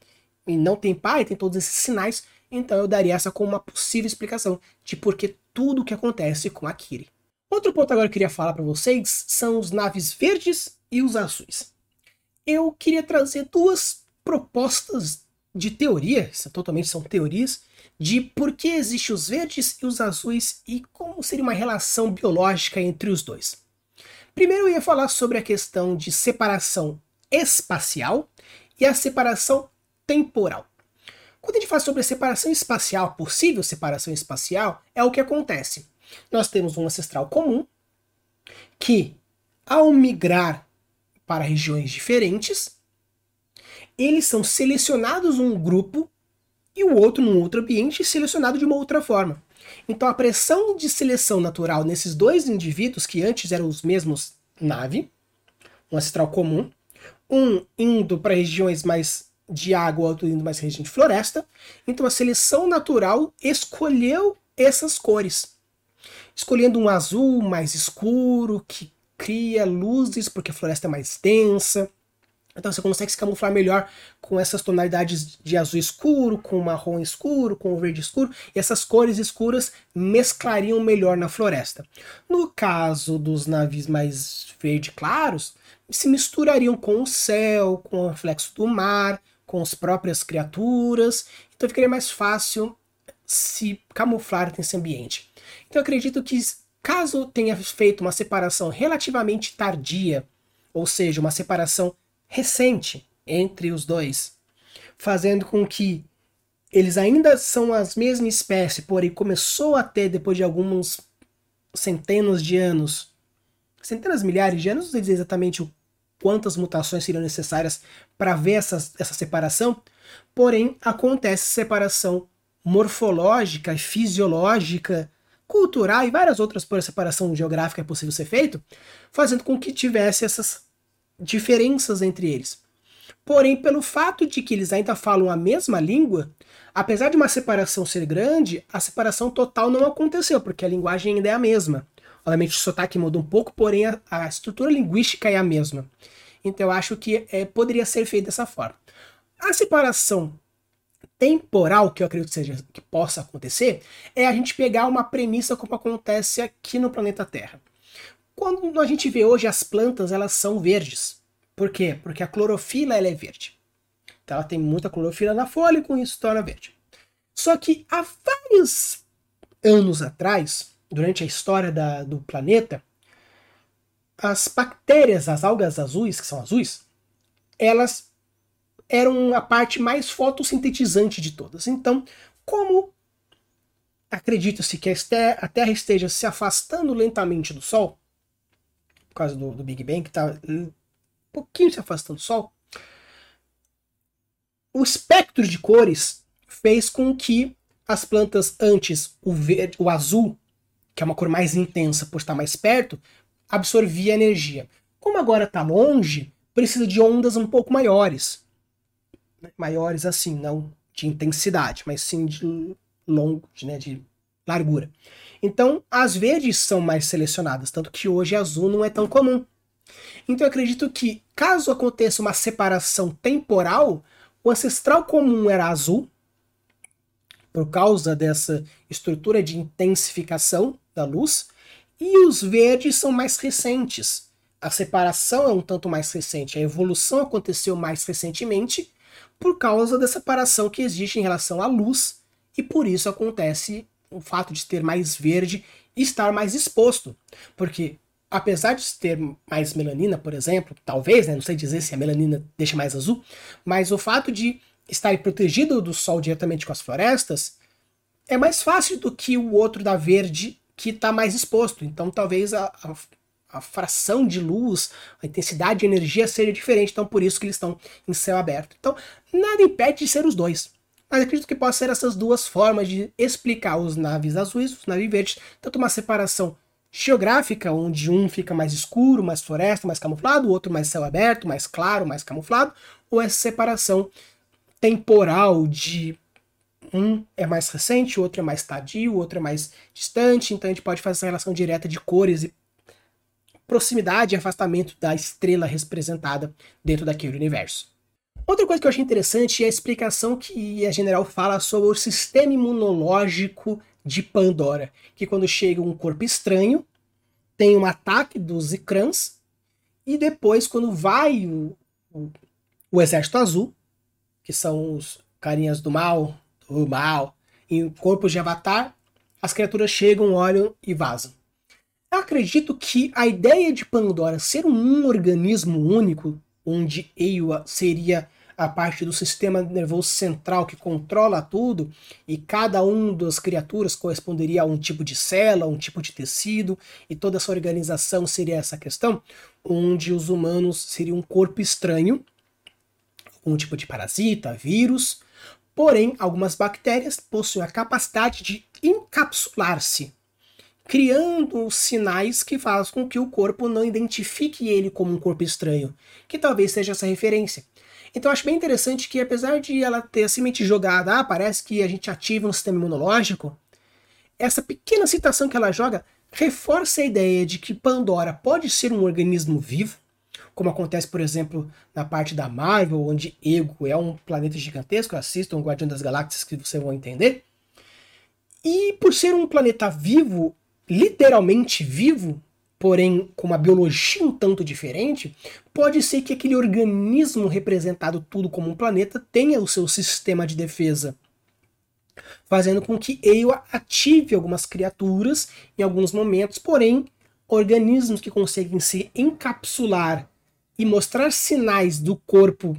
e não tem pai, tem todos esses sinais, então eu daria essa como uma possível explicação de por que tudo o que acontece com a Kiri. Outro ponto agora que eu queria falar para vocês são os naves verdes e os azuis. Eu queria trazer duas propostas de teoria, isso totalmente são teorias, de por que existem os verdes e os azuis e como seria uma relação biológica entre os dois. Primeiro eu ia falar sobre a questão de separação espacial e a separação temporal. Quando a gente fala sobre a separação espacial, possível separação espacial, é o que acontece. Nós temos um ancestral comum que, ao migrar para regiões diferentes, eles são selecionados num grupo e o outro num outro ambiente selecionado de uma outra forma. Então a pressão de seleção natural nesses dois indivíduos, que antes eram os mesmos nave, um ancestral comum, um indo para regiões mais de água, outro indo mais região de floresta. Então a seleção natural escolheu essas cores. Escolhendo um azul mais escuro, que cria luzes porque a floresta é mais densa. Então você consegue se camuflar melhor com essas tonalidades de azul escuro, com marrom escuro, com verde escuro, e essas cores escuras mesclariam melhor na floresta. No caso dos navios mais verde claros, se misturariam com o céu, com o reflexo do mar, com as próprias criaturas, então ficaria mais fácil se camuflar nesse ambiente. Então acredito que caso tenha feito uma separação relativamente tardia, ou seja, uma separação recente entre os dois, fazendo com que eles ainda são as mesmas espécies, porém começou a ter, depois de alguns centenas de anos, centenas, milhares de anos, não sei dizer exatamente quantas mutações seriam necessárias para ver essa, essa separação, porém acontece separação morfológica, fisiológica, cultural e várias outras por separação geográfica é possível ser feito, fazendo com que tivesse essas diferenças entre eles. Porém, pelo fato de que eles ainda falam a mesma língua, apesar de uma separação ser grande, a separação total não aconteceu, porque a linguagem ainda é a mesma. Obviamente o sotaque muda um pouco, porém a, a estrutura linguística é a mesma. Então eu acho que é, poderia ser feito dessa forma. A separação temporal que eu acredito que, seja, que possa acontecer é a gente pegar uma premissa como acontece aqui no planeta Terra. Quando a gente vê hoje as plantas, elas são verdes. Por quê? Porque a clorofila ela é verde. Então ela tem muita clorofila na folha e com isso torna verde. Só que há vários anos atrás, durante a história da, do planeta, as bactérias, as algas azuis, que são azuis, elas eram a parte mais fotossintetizante de todas. Então, como acredita-se que a Terra esteja se afastando lentamente do Sol, por causa do, do Big Bang, que está um pouquinho se afastando do Sol, o espectro de cores fez com que as plantas antes, o, verde, o azul, que é uma cor mais intensa por estar mais perto, absorvia energia. Como agora está longe, precisa de ondas um pouco maiores. Né? Maiores assim, não de intensidade, mas sim de longo, de, né, de largura. Então, as verdes são mais selecionadas, tanto que hoje azul não é tão comum. Então, eu acredito que, caso aconteça uma separação temporal, o ancestral comum era azul, por causa dessa estrutura de intensificação da luz, e os verdes são mais recentes. A separação é um tanto mais recente, a evolução aconteceu mais recentemente por causa da separação que existe em relação à luz, e por isso acontece o fato de ter mais verde e estar mais exposto. Porque apesar de ter mais melanina, por exemplo, talvez, né, não sei dizer se a melanina deixa mais azul, mas o fato de estar protegido do sol diretamente com as florestas é mais fácil do que o outro da verde que está mais exposto. Então talvez a, a, a, fração de luz, a intensidade de energia seja diferente. Então por isso que eles estão em céu aberto. Então nada impede de ser os dois. Mas acredito que possa ser essas duas formas de explicar os naves azuis, os naves verdes, tanto uma separação geográfica, onde um fica mais escuro, mais floresta, mais camuflado, o outro mais céu aberto, mais claro, mais camuflado, ou essa separação temporal de um é mais recente, o outro é mais tardio, o outro é mais distante, então a gente pode fazer essa relação direta de cores e proximidade e afastamento da estrela representada dentro daquele universo. Outra coisa que eu achei interessante é a explicação que a General fala sobre o sistema imunológico de Pandora, que quando chega um corpo estranho, tem um ataque dos Ikrans, e depois quando vai o, o, o Exército Azul, que são os carinhas do mal, o mal, em corpos de avatar, as criaturas chegam, olham e vazam. Eu acredito que a ideia de Pandora ser um organismo único, onde Eiwa seria a parte do sistema nervoso central que controla tudo, e cada um das criaturas corresponderia a um tipo de célula, um tipo de tecido, e toda essa organização seria essa questão, onde os humanos seriam um corpo estranho, um tipo de parasita, vírus, Porém, algumas bactérias possuem a capacidade de encapsular-se, criando sinais que fazem com que o corpo não identifique ele como um corpo estranho, que talvez seja essa referência. Então acho bem interessante que apesar de ela ter simplesmente jogado, ah, parece que a gente ativa um sistema imunológico, essa pequena citação que ela joga reforça a ideia de que Pandora pode ser um organismo vivo, como acontece, por exemplo, na parte da Marvel, onde Ego é um planeta gigantesco, assistam o Guardião das Galáxias que vocês vão entender. E por ser um planeta vivo, literalmente vivo, porém com uma biologia um tanto diferente, pode ser que aquele organismo representado tudo como um planeta tenha o seu sistema de defesa fazendo com que Eiwa ative algumas criaturas em alguns momentos, porém, organismos que conseguem se encapsular e mostrar sinais do corpo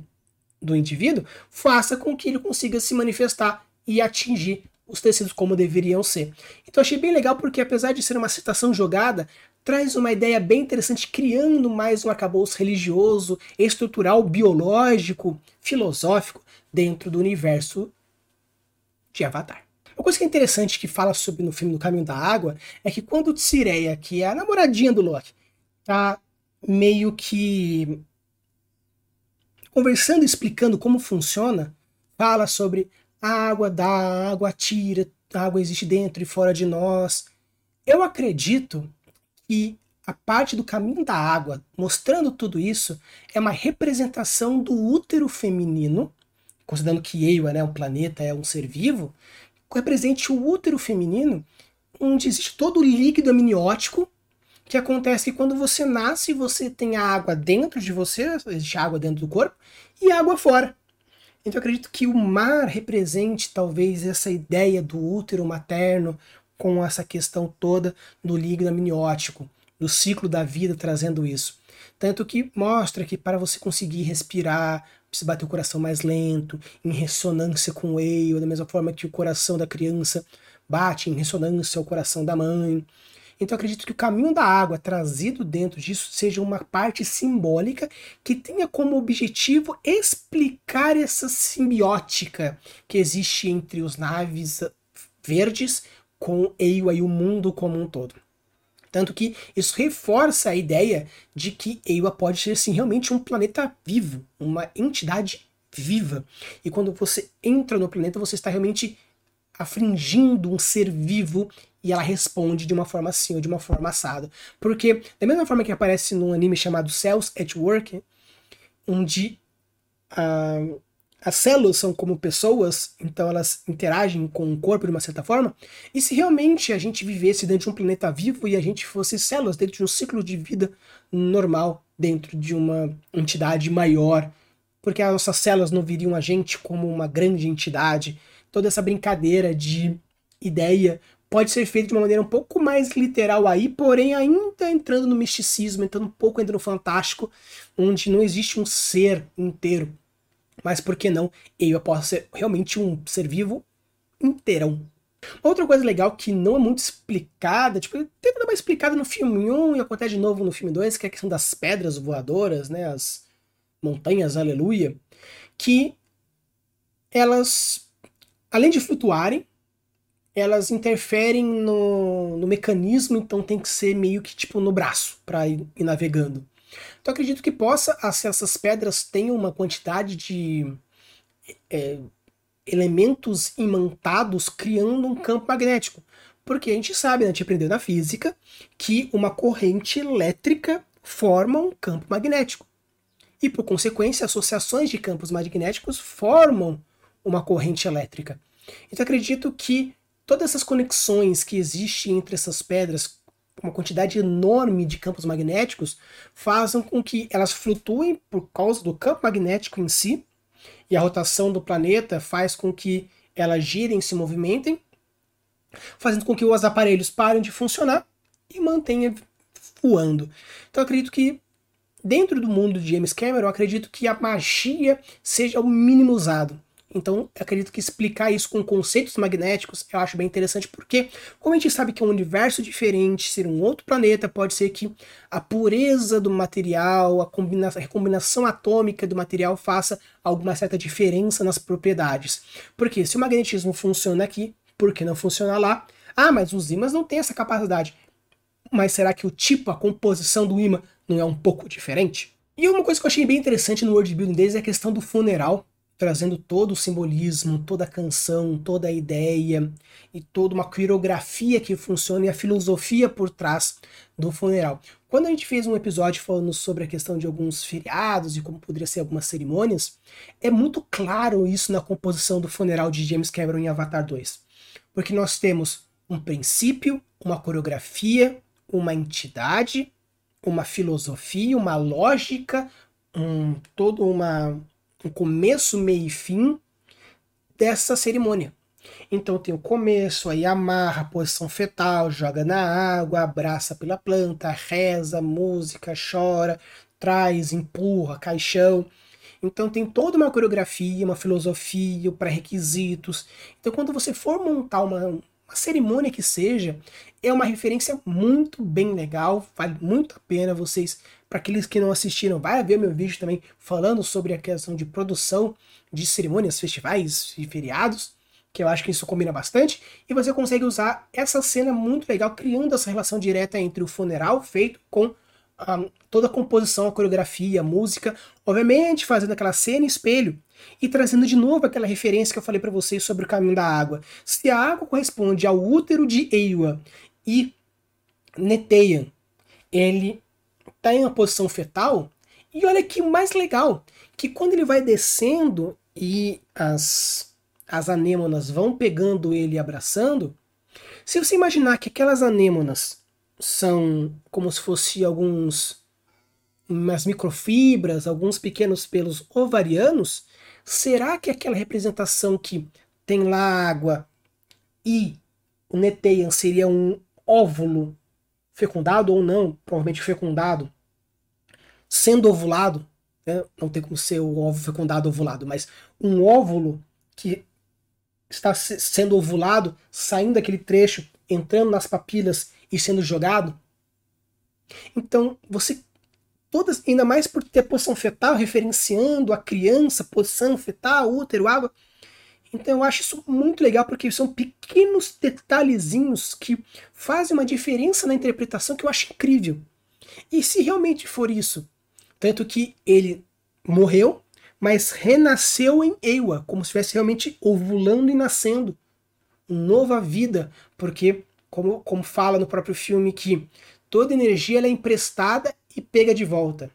do indivíduo, faça com que ele consiga se manifestar e atingir os tecidos como deveriam ser. Então achei bem legal porque apesar de ser uma citação jogada, traz uma ideia bem interessante, criando mais um arcabouço religioso, estrutural, biológico, filosófico dentro do universo de Avatar. Uma coisa que é interessante que fala sobre no filme No Caminho da Água é que quando Tsireia, que é a namoradinha do Loki, tá meio que conversando, explicando como funciona, fala sobre a água dá, a água tira, a água existe dentro e fora de nós. Eu acredito que a parte do caminho da água, mostrando tudo isso, é uma representação do útero feminino, considerando que Eiwa, né, um planeta, é um ser vivo, represente o útero feminino, onde existe todo o líquido amniótico que acontece quando você nasce, você tem a água dentro de você, existe água dentro do corpo, e água fora. Então eu acredito que o mar represente talvez essa ideia do útero materno com essa questão toda do líquido amniótico, do ciclo da vida trazendo isso. Tanto que mostra que para você conseguir respirar, precisa bater o coração mais lento, em ressonância com o eio, da mesma forma que o coração da criança bate em ressonância ao coração da mãe. Então acredito que o caminho da água trazido dentro disso seja uma parte simbólica que tenha como objetivo explicar essa simbiótica que existe entre os naves verdes com Eiwa e o mundo como um todo. Tanto que isso reforça a ideia de que Eiwa pode ser sim, realmente um planeta vivo, uma entidade viva. E quando você entra no planeta, você está realmente afligindo um ser vivo e ela responde de uma forma assim ou de uma forma assada. Porque, da mesma forma que aparece num anime chamado Cells at Work, onde uh, as células são como pessoas, então elas interagem com o corpo de uma certa forma, e se realmente a gente vivesse dentro de um planeta vivo e a gente fosse células dentro de um ciclo de vida normal, dentro de uma entidade maior, porque as nossas células não viriam a gente como uma grande entidade, toda essa brincadeira de ideia pode ser feito de uma maneira um pouco mais literal aí, porém ainda entrando no misticismo, entrando um pouco entrando no fantástico, onde não existe um ser inteiro. Mas por que não eu posso ser realmente um ser vivo inteirão? Outra coisa legal que não é muito explicada, tipo, tenta dar uma explicada no filme 1 e acontece de novo no filme 2, que é a questão das pedras voadoras, né, as montanhas, aleluia, que elas, além de flutuarem, elas interferem no, no mecanismo, então tem que ser meio que tipo no braço para ir, ir, navegando. Então acredito que possa, essas pedras tenham uma quantidade de é, elementos imantados criando um campo magnético. Porque a gente sabe, né, a gente aprendeu na física, que uma corrente elétrica forma um campo magnético. E por consequência, associações de campos magnéticos formam uma corrente elétrica. Então acredito que todas essas conexões que existem entre essas pedras, uma quantidade enorme de campos magnéticos, fazem com que elas flutuem por causa do campo magnético em si, e a rotação do planeta faz com que elas girem e se movimentem, fazendo com que os aparelhos parem de funcionar e mantenham voando. Então acredito que dentro do mundo de James Cameron, acredito que a magia seja o mínimo usado. Então, acredito que explicar isso com conceitos magnéticos eu acho bem interessante, porque, como a gente sabe que é um universo diferente, ser um outro planeta, pode ser que a pureza do material, a, combina a recombinação atômica do material faça alguma certa diferença nas propriedades. Porque se o magnetismo funciona aqui, por que não funciona lá? Ah, mas os ímãs não têm essa capacidade. Mas será que o tipo, a composição do ímã não é um pouco diferente? E uma coisa que eu achei bem interessante no world building deles é a questão do funeral, trazendo todo o simbolismo, toda a canção, toda a ideia e toda uma coreografia que funciona e a filosofia por trás do funeral. Quando a gente fez um episódio falando sobre a questão de alguns feriados e como poderia ser algumas cerimônias, é muito claro isso na composição do funeral de James Cameron em Avatar 2. Porque nós temos um princípio, uma coreografia, uma entidade, uma filosofia, uma lógica, um, toda uma, um começo, meio e fim dessa cerimônia. Então tem o começo, aí amarra, posição fetal, joga na água, abraça pela planta, reza, música, chora, traz, empurra, caixão. Então tem toda uma coreografia, uma filosofia, pré-requisitos. Então quando você for montar uma, uma cerimônia que seja, é uma referência muito bem legal, vale muito a pena vocês, para aqueles que não assistiram, vai ver meu vídeo também falando sobre a questão de produção de cerimônias, festivais e feriados, que eu acho que isso combina bastante, e você consegue usar essa cena muito legal, criando essa relação direta entre o funeral feito com toda a composição, a coreografia, a música, obviamente fazendo aquela cena espelho e trazendo de novo aquela referência que eu falei para vocês sobre o caminho da água. Se a água corresponde ao útero de Eiwa e Neteian, ele está em uma posição fetal, e olha que mais legal, que quando ele vai descendo e as, as anêmonas vão pegando ele e abraçando, se você imaginar que aquelas anêmonas são como se fossem alguns umas microfibras, alguns pequenos pelos ovarianos, será que aquela representação que tem lá água e o neteian seria um óvulo fecundado ou não, provavelmente fecundado, sendo ovulado, né? não tem como ser o óvulo fecundado ovulado, mas um óvulo que está sendo ovulado, saindo daquele trecho, entrando nas papilas e sendo jogado. Então, você todas, ainda mais por ter posição fetal referenciando a criança, posição fetal, útero, água. Então eu acho isso muito legal porque são pequenos detalhezinhos que fazem uma diferença na interpretação que eu acho incrível. E se realmente for isso, tanto que ele morreu, mas renasceu em Ewa, como se estivesse realmente ovulando e nascendo, nova vida, porque como, como fala no próprio filme, que toda energia é emprestada e pega de volta.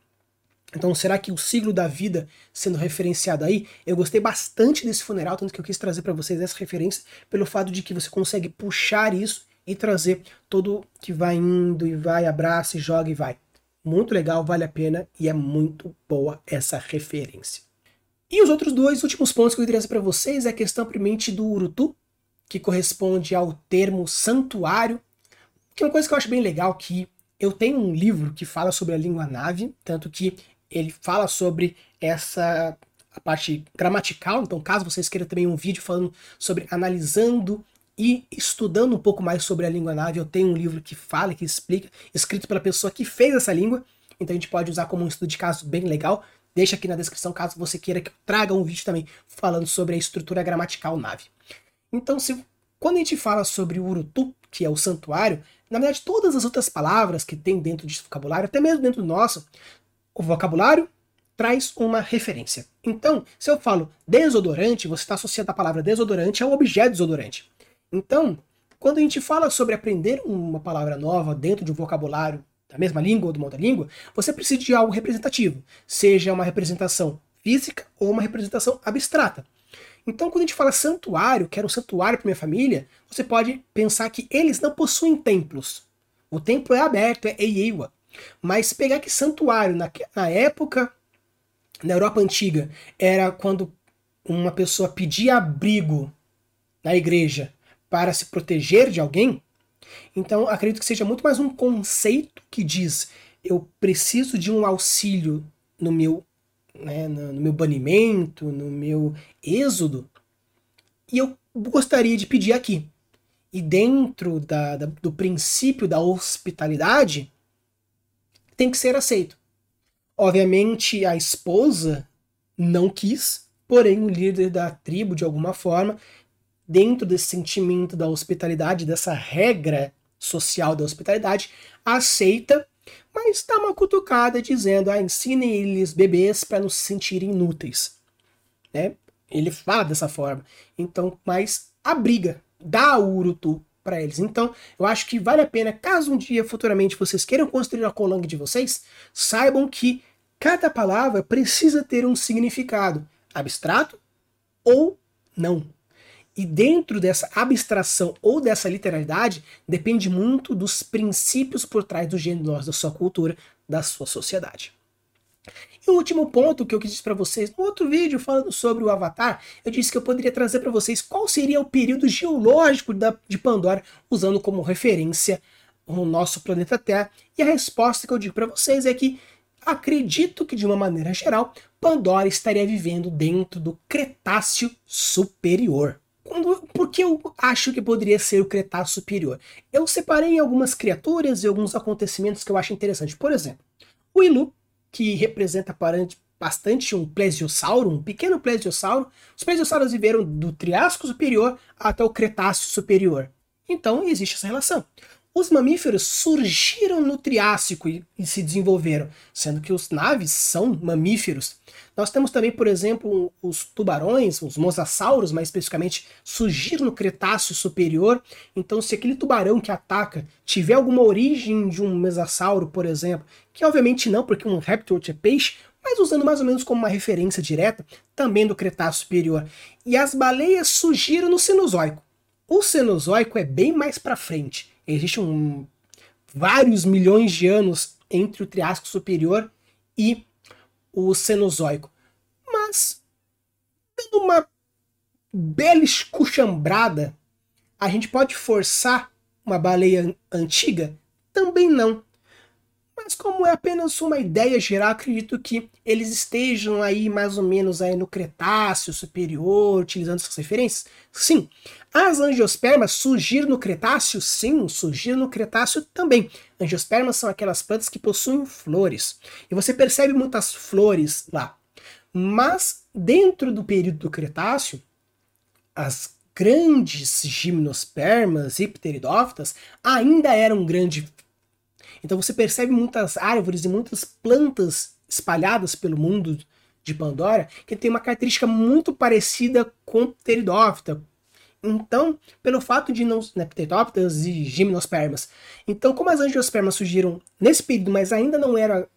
Então, será que o ciclo da vida sendo referenciado aí? Eu gostei bastante desse funeral, tanto que eu quis trazer para vocês essa referência, pelo fato de que você consegue puxar isso e trazer todo que vai indo e vai, abraça e joga e vai. Muito legal, vale a pena e é muito boa essa referência. E os outros dois últimos pontos que eu queria trazer para vocês é a questão, primeiramente, do Urutu, que corresponde ao termo santuário, que é uma coisa que eu acho bem legal, que eu tenho um livro que fala sobre a língua nave, tanto que ele fala sobre essa parte gramatical, então caso vocês queiram também um vídeo falando sobre analisando e estudando um pouco mais sobre a língua nave, eu tenho um livro que fala, que explica, escrito pela pessoa que fez essa língua, então a gente pode usar como um estudo de caso bem legal. Deixa aqui na descrição caso você queira que eu traga um vídeo também falando sobre a estrutura gramatical nave. Então, se, quando a gente fala sobre o Urutu, que é o santuário, na verdade, todas as outras palavras que tem dentro desse vocabulário, até mesmo dentro do nosso, o vocabulário traz uma referência. Então, se eu falo desodorante, você está associando a palavra desodorante ao objeto desodorante. Então, quando a gente fala sobre aprender uma palavra nova dentro de um vocabulário da mesma língua ou de uma outra língua, você precisa de algo representativo, seja uma representação física ou uma representação abstrata. Então, quando a gente fala santuário, quero um santuário para minha família, você pode pensar que eles não possuem templos. O templo é aberto, é Eiwa. Mas pegar que santuário, na, na época, na Europa Antiga, era quando uma pessoa pedia abrigo na igreja para se proteger de alguém, então acredito que seja muito mais um conceito que diz eu preciso de um auxílio no meu né, no, meu banimento, no meu êxodo, e eu gostaria de pedir aqui. E dentro da, da, do princípio da hospitalidade, tem que ser aceito. Obviamente, a esposa não quis, porém, o líder da tribo, de alguma forma, dentro desse sentimento da hospitalidade, dessa regra social da hospitalidade, aceita mas dá uma cutucada dizendo: ah, ensinem eles bebês para não se sentirem inúteis. Né? Ele fala dessa forma. Então, mas abriga, dá o urutu para eles. Então, eu acho que vale a pena, caso um dia futuramente vocês queiram construir a Kolang de vocês, saibam que cada palavra precisa ter um significado abstrato ou não. E dentro dessa abstração ou dessa literalidade, depende muito dos princípios por trás do gênero da sua cultura, da sua sociedade. E o último ponto que eu quis dizer para vocês, no outro vídeo falando sobre o Avatar, eu disse que eu poderia trazer para vocês qual seria o período geológico da, de Pandora, usando como referência o nosso planeta Terra. E a resposta que eu digo para vocês é que acredito que, de uma maneira geral, Pandora estaria vivendo dentro do Cretáceo Superior. Quando, porque eu acho que poderia ser o Cretáceo Superior? Eu separei algumas criaturas e alguns acontecimentos que eu acho interessantes. Por exemplo, o Ilu, que representa bastante um plesiosauro, um pequeno plesiosauro. Os plesiosauros viveram do Triássico Superior até o Cretáceo Superior. Então existe essa relação. Os mamíferos surgiram no Triássico e, e, se desenvolveram, sendo que os naves são mamíferos. Nós temos também, por exemplo, os tubarões, os mosassauros, mais especificamente, surgiram no Cretáceo Superior. Então, se aquele tubarão que ataca tiver alguma origem de um mesassauro, por exemplo, que obviamente não, porque um réptil é peixe, mas usando mais ou menos como uma referência direta, também do Cretáceo Superior. E as baleias surgiram no Cenozoico. O Cenozoico é bem mais para frente Existe um, vários milhões de anos entre o Triássico Superior e o Cenozoico. Mas, dando uma bela escuchambrada, a gente pode forçar uma baleia antiga? Também não. Mas como é apenas uma ideia geral, acredito que eles estejam aí mais ou menos aí no Cretáceo superior, utilizando essas referências. Sim, as angiospermas surgiram no Cretáceo? Sim, surgiram no Cretáceo também. Angiospermas são aquelas plantas que possuem flores. E você percebe muitas flores lá. Mas dentro do período do Cretáceo, as grandes gimnospermas e pteridófitas ainda eram grande então você percebe muitas árvores e muitas plantas espalhadas pelo mundo de Pandora que tem uma característica muito parecida com Pteridófita. Então, pelo fato de não. Né, Pteridófitas e Gimnospermas. Então, como as angiospermas surgiram nesse período, mas ainda não era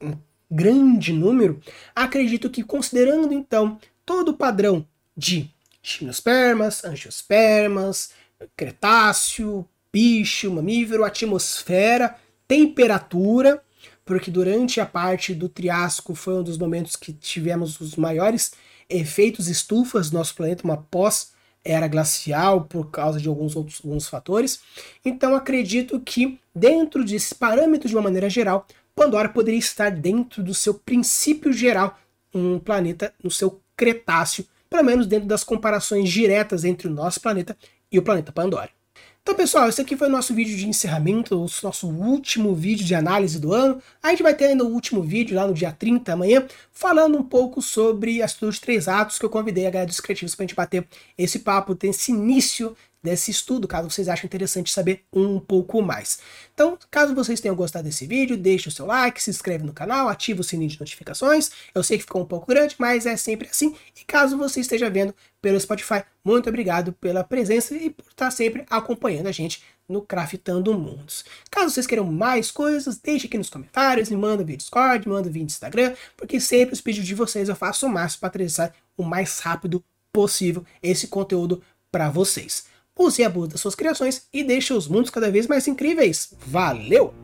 um grande número, acredito que, considerando então todo o padrão de gimnospermas, angiospermas, cretáceo, bicho, mamífero, atmosfera, temperatura, porque durante a parte do Triássico foi um dos momentos que tivemos os maiores efeitos estufas do nosso planeta, uma pós-era glacial, por causa de alguns outros alguns fatores. Então acredito que, dentro desses parâmetros de uma maneira geral, Pandora poderia estar dentro do seu princípio geral, um planeta no seu Cretáceo, pelo menos dentro das comparações diretas entre o nosso planeta e o planeta Pandora. Então, pessoal, esse aqui foi o nosso vídeo de encerramento, o nosso último vídeo de análise do ano. A gente vai ter ainda o último vídeo lá no dia 30, amanhã, falando um pouco sobre as dos três atos que eu convidei a galera dos criativos pra gente bater esse papo, ter esse início desse estudo, caso vocês achem interessante saber um pouco mais. Então, caso vocês tenham gostado desse vídeo, deixe o seu like, se inscreve no canal, ativa o sininho de notificações. Eu sei que ficou um pouco grande, mas é sempre assim. E caso você esteja vendo pelo Spotify, muito obrigado pela presença e por estar sempre acompanhando a gente no Craftando Mundos. Caso vocês queiram mais coisas, deixe aqui nos comentários, me manda via Discord, me manda via Instagram, porque sempre os pedidos de vocês eu faço o máximo para trazer o mais rápido possível esse conteúdo para vocês use e abuse das suas criações e deixe os mundos cada vez mais incríveis. Valeu!